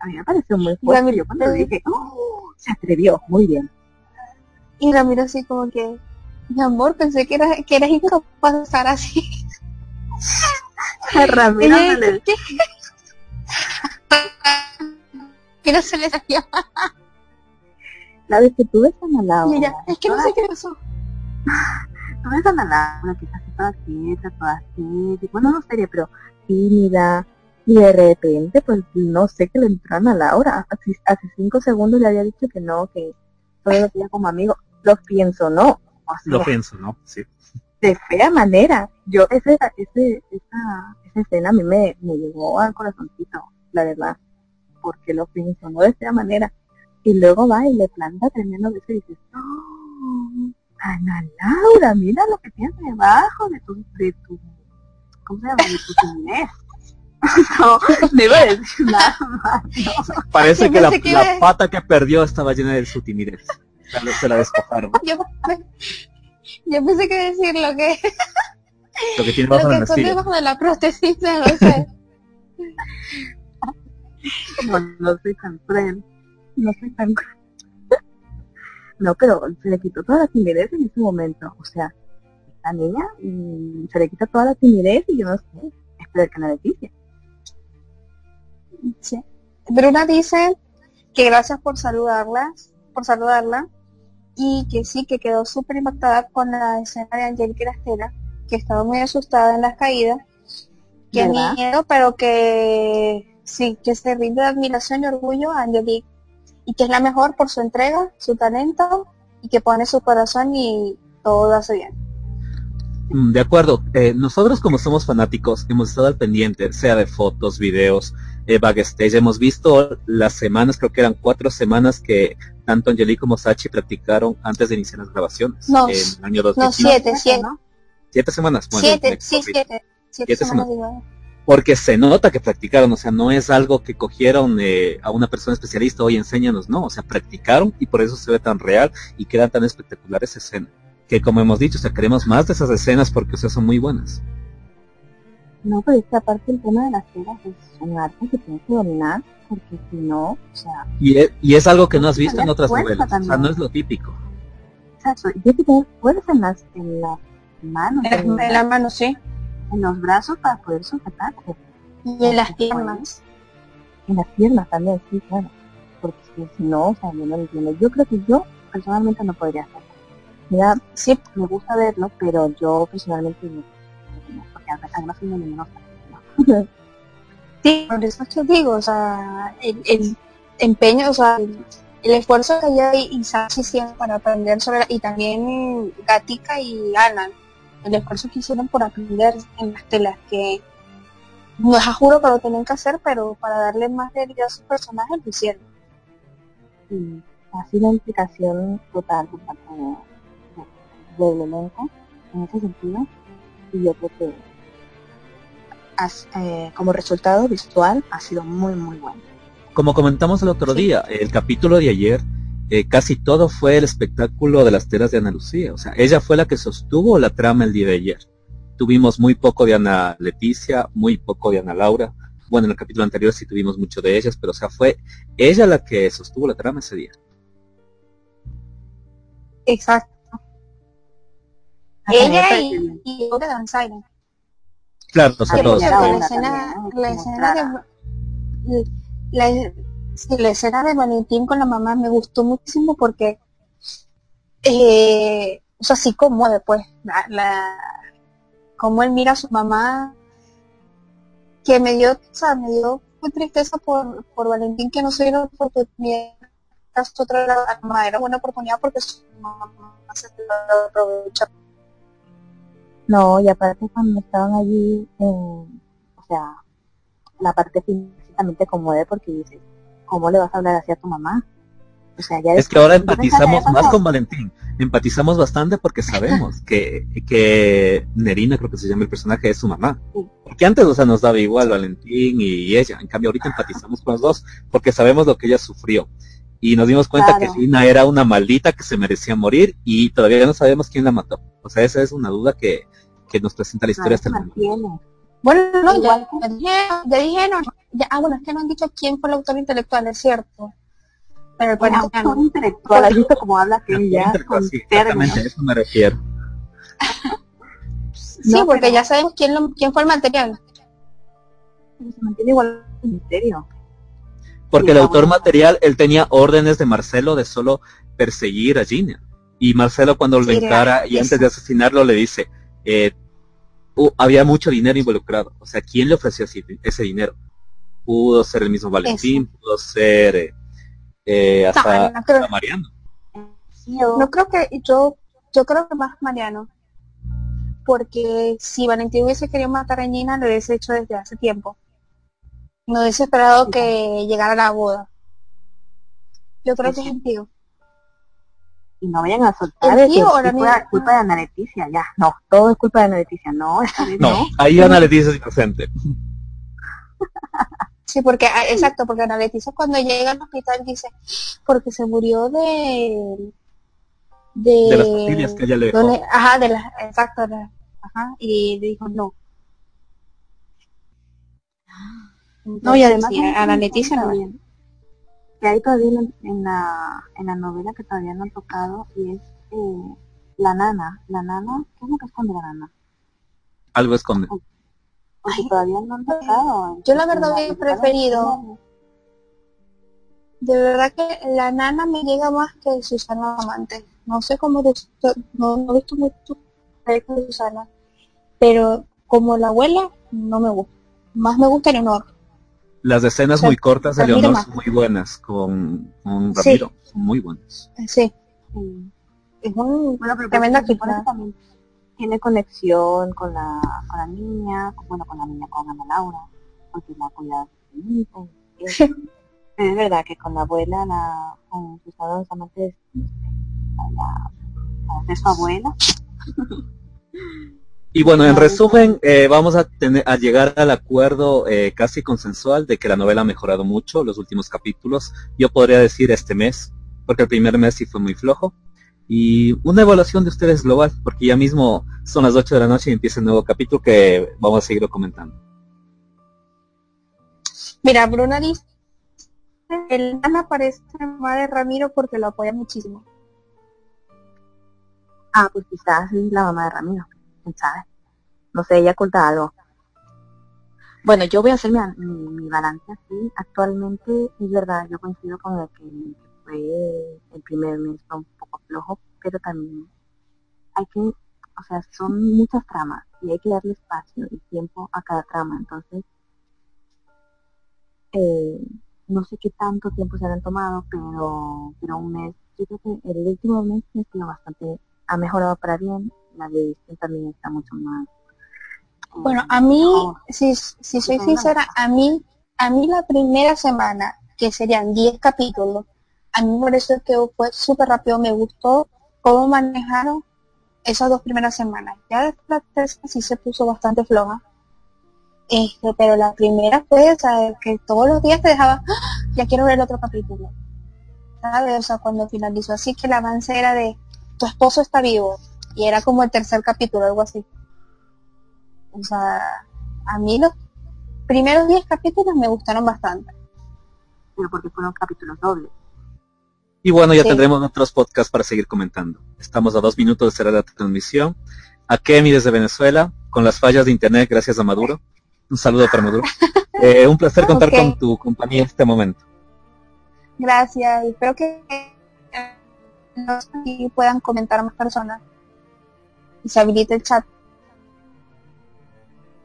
a mí me pareció muy fuerte, Ramiro- yo cuando dije, "Oh, se atrevió, muy bien. y Ramiro así como que, mi amor, pensé que eras, que eras incapaz de estar así. A Ramiro le- que no se le salía. la vez que tú ves a Ana Laura, Mira, es que no sé qué pasó. tú ves a Ana Laura que está así toda quieta, toda seria, bueno, no seria, pero tímida, y de repente, pues no sé qué le entró a Ana Laura. Hace, hace cinco segundos le había dicho que no, que solo lo quería como amigo. Lo pienso, no. O sea, Lo pienso, ¿no? Sí. de fea manera. Yo, ese, ese, esa, esa escena a mí me, me llegó al corazoncito, la verdad. Porque lo pienso, no de fea manera. Y luego va y le planta tremendo beso y dices, ¡Oh! Ana Laura, mira lo que tienes debajo de tu, de tu, ¿cómo se llama? De tu timidez. no, no iba a decir nada más. no. Parece que la, que pata que perdió estaba llena de su timidez. Se la- Se la despojaron. Yo, yo pensé que decir lo que, Lo que tiene lo bajo que la esconde nacilla. debajo de la prótesis, no sé. No, no soy tan cruel. No soy tan. No, pero se le quitó toda la timidez en ese momento. O sea, esta niña mm, se le quita toda la timidez y yo no sé, espero que la Leticia. Sí. Bruna dice que gracias por saludarlas, por saludarla, y que sí, que quedó súper impactada con la escena de Angélica Estela, que estaba muy asustada en las caídas, que ¿Verdad? miedo, pero que sí, que se rinde de admiración y orgullo a Angelique, y que es la mejor por su entrega, su talento, y que pone su corazón y todo hace bien. Mm, De acuerdo, eh, nosotros como somos fanáticos hemos estado al pendiente, sea de fotos, videos, eh, backstage, hemos visto las semanas, creo que eran cuatro semanas que tanto Angelique como Sachi practicaron antes de iniciar las grabaciones. No, en el año No, 2015. siete, siete, ¿no? Siete semanas. Bueno, siete, sí, siete, siete Siete semanas digo. Porque se nota que practicaron, o sea, no es algo que cogieron eh, a una persona especialista, hoy enséñanos, no, o sea, practicaron y por eso se ve tan real y queda tan espectacular esa escena. Que como hemos dicho, o sea, queremos más de esas escenas porque, o sea, son muy buenas. No, pero es que aparte el tema de las telas es un arte que tienes que dominar, porque si no, o sea, Y es, y es algo que no has visto en otras novelas, o sea, no es lo típico. exacto, y tienes que tener fuerza en las, en las manos, en, En la mano, sí. En los brazos para poder sujetarte. Y en las piernas. En las piernas también, sí, claro. Porque si, no, o sea, yo no lo entiendo. Yo creo que yo personalmente no podría hacerlo. Mira, sí, me gusta verlo, pero yo personalmente no. Porque además soy muy. ¿no? Sí, por eso te digo, o sea, el, el- empeño, o sea, el, esfuerzo que ella y Sachi hicieron para aprender sobre, y también Gatica y Alan, el esfuerzo que hicieron por aprender en las telas, que no es a juro que lo tenían que hacer, pero para darle más realidad a sus personajes lo hicieron. Sí, ha sido una implicación total por parte del elenco en ese sentido, y yo creo que eh, como resultado visual ha sido muy muy bueno. Como comentamos el otro día, el capítulo de ayer, eh, casi todo fue el espectáculo de las telas de Ana Lucía. O sea, ella fue la que sostuvo la trama el día de ayer. Tuvimos muy poco de Ana Leticia, muy poco de Ana Laura. Bueno, en el capítulo anterior sí tuvimos mucho de ellas, pero o sea, fue ella la que sostuvo la trama ese día. Exacto. Ella y, y de Danzaire. Claro, nosotros. La escena, la escena de la, la, escena de Valentín con la mamá me gustó muchísimo porque eh, o sea, sí conmueve pues la, la como él mira a su mamá que me dio, o me dio tristeza por, por Valentín que no se dio la oportunidad otra era buena oportunidad porque su mamá se lo aprovechó no, y aparte cuando estaban allí, o sea, la parte físicamente conmueve porque dices, ¿cómo le vas a hablar así a tu mamá? O sea, ya es que ahora empatizamos más con Valentín, empatizamos bastante porque sabemos que, que Nerina, creo que se llama el personaje, es su mamá. Porque antes, o sea, nos daba igual Valentín y ella, en cambio ahorita empatizamos con los dos porque sabemos lo que ella sufrió. Y nos dimos cuenta que Lina era una maldita que se merecía morir y todavía no sabemos quién la mató. O sea, esa es una duda que, que nos presenta la historia hasta el momento. Bueno, no, igual, ya, dijeron, ya, ah, bueno, es que no han dicho quién fue el autor intelectual, es cierto. Pero el, autor intelectual, has visto cómo habla que ya con Exactamente, a eso me refiero. sí, porque ya sabemos quién, lo, quién fue el material. Pero se mantiene igual el misterio. Porque el autor material, él tenía órdenes de Marcelo de solo perseguir a Gina. Y Marcelo cuando lo encara y antes de asesinarlo le dice, eh, había mucho dinero involucrado. O sea, ¿quién le ofreció ese, dinero? Pudo ser el mismo Valentín, pudo ser eh, eh, hasta, no, creo, Mariano. No creo que yo, yo creo que más Mariano. Porque si Valentín hubiese querido matar a Nina, lo hubiese hecho desde hace tiempo. No hubiese esperado que llegara la boda. Yo creo que es tío y no vayan a soltar tío, es culpa, culpa, de Ana Leticia, ya, no, todo es culpa de Ana Leticia, no, no, ahí Ana Leticia es inocente. Sí, porque, ah, exacto, porque Ana Leticia cuando llega al hospital dice, porque se murió de... De, de las familias que ella le dejó. ajá, de las, exacto, ajá, y dijo no. no, y además Ana Leticia no que hay todavía en, la, en la novela que todavía no han tocado y es eh, la nana. La nana, ¿qué es lo que esconde la nana? Algo esconde. todavía no han tocado. Yo la verdad he preferido. De verdad que la nana me llega más que Susana Amante. No sé cómo de, no, no he visto mucho de Susana, pero como la abuela no me gusta. Más me gusta Leonor. Las escenas muy cortas de Leonor son muy buenas con, con Ramiro, son muy buenas. Sí. Es un bueno, pero tremenda que también tiene conexión con la, con la niña, bueno, con la niña, con Ana Laura, porque la cuidado de es, es verdad que con la abuela, la, con sus dos amantes, para, para ser su abuela. Y bueno, en resumen, eh, vamos a, tener, a llegar al acuerdo eh, casi consensual de que la novela ha mejorado mucho los últimos capítulos. Yo podría decir este mes, porque el primer mes sí fue muy flojo. Y una evaluación de ustedes global, porque ya mismo son las 8 de la noche y empieza el nuevo capítulo que vamos a seguir comentando. Mira, Bruna dice, el Ana parece de Ramiro porque lo apoya muchísimo. Ah, pues quizás es la mamá de Ramiro sabe. No sé, ella oculta algo. Bueno, yo voy a hacer mi, balance así. Actualmente, es verdad, yo coincido con el que fue el primer mes fue un poco flojo, pero también hay que, o sea, son muchas tramas y hay que darle espacio y tiempo a cada trama. Entonces, eh, no sé qué tanto tiempo se han tomado, pero, pero un mes, yo creo que el último mes ha sido bastante, ha mejorado para bien, la edición también está mucho más. Eh, bueno, a mí, si, si soy sincera, a mí, a mí la primera semana, que serían 10 capítulos, a mí me pareció que fue súper rápido, me gustó cómo manejaron esas dos primeras semanas. Ya después la tercera sí se puso bastante floja. Este, pero la primera fue, o que todos los días te dejaba, ¡Ah! ya quiero ver el otro capítulo. ¿Sabes? O sea, cuando finalizó así que el avance era de, tu esposo está vivo. Y era como el tercer capítulo, algo así. O sea, a mí los primeros 10 capítulos me gustaron bastante. Pero porque fueron capítulos dobles. Y bueno, ya tendremos otros podcasts para seguir comentando. Estamos a dos minutos de cerrar la transmisión. A Kemi desde Venezuela, con las fallas de internet gracias a Maduro. Un saludo para Maduro. Eh, un placer contar con tu compañía en este momento. Gracias, espero que eh, puedan comentar más personas y se habilite el chat.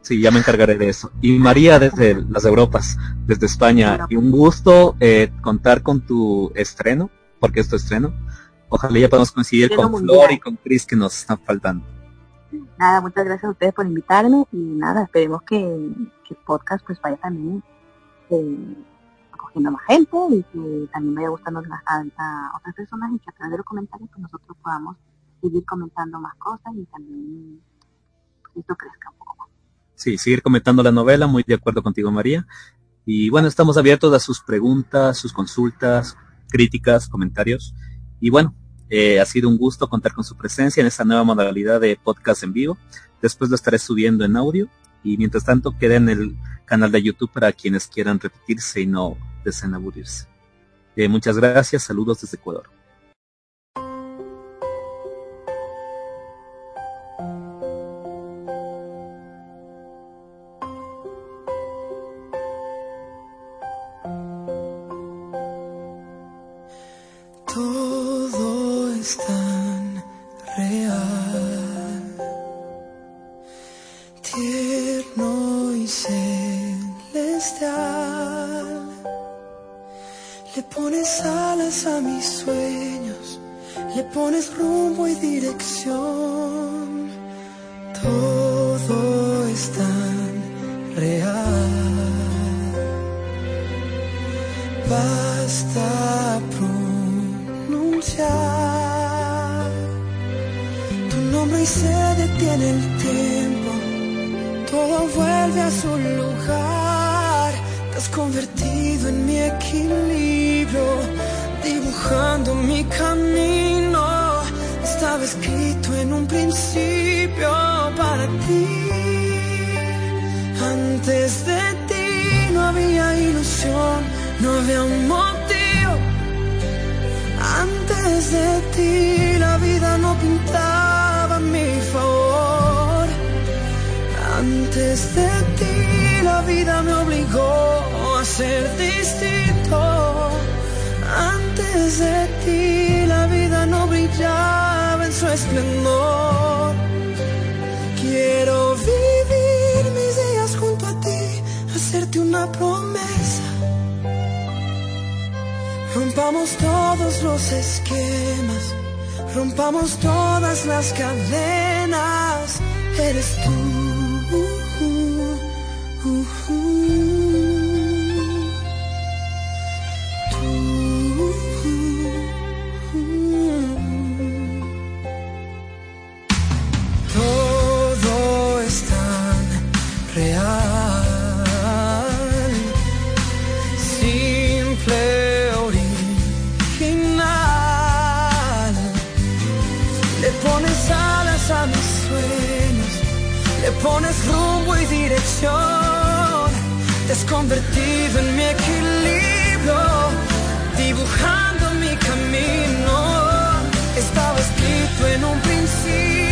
Sí, ya me encargaré de eso. Y María desde las Europas, desde España, y un gusto eh, contar con tu estreno porque es tu estreno. Ojalá ya podamos coincidir con Flor y con Chris que nos están faltando. Nada, muchas gracias a ustedes por invitarme y nada, esperemos que, el podcast pues vaya también eh, acogiendo más gente y que también vaya gustando a, otras personas y que a través de los comentarios pues nosotros podamos seguir comentando más cosas y también esto crezca un poco más. Sí, seguir comentando la novela, muy de acuerdo contigo María. Y bueno, estamos abiertos a sus preguntas, sus consultas, críticas, comentarios. Y bueno, eh, ha sido un gusto contar con su presencia en esta nueva modalidad de podcast en vivo. Después lo estaré subiendo en audio y mientras tanto queda en el canal de YouTube para quienes quieran repetirse y no deseen aburrirse. Eh, muchas gracias, saludos desde Ecuador. real, simple, original. Le pones alas a mis sueños, le pones rumbo y dirección. Te has convertido en mi equilibrio, dibujando mi camino. Estaba escrito en un principio.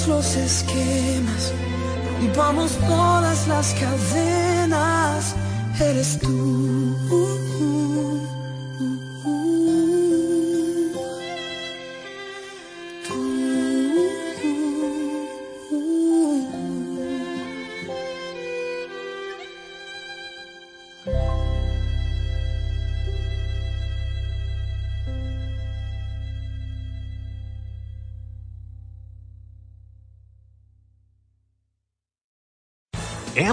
Todos los esquemas, rompamos todas las cadenas. Eres tú.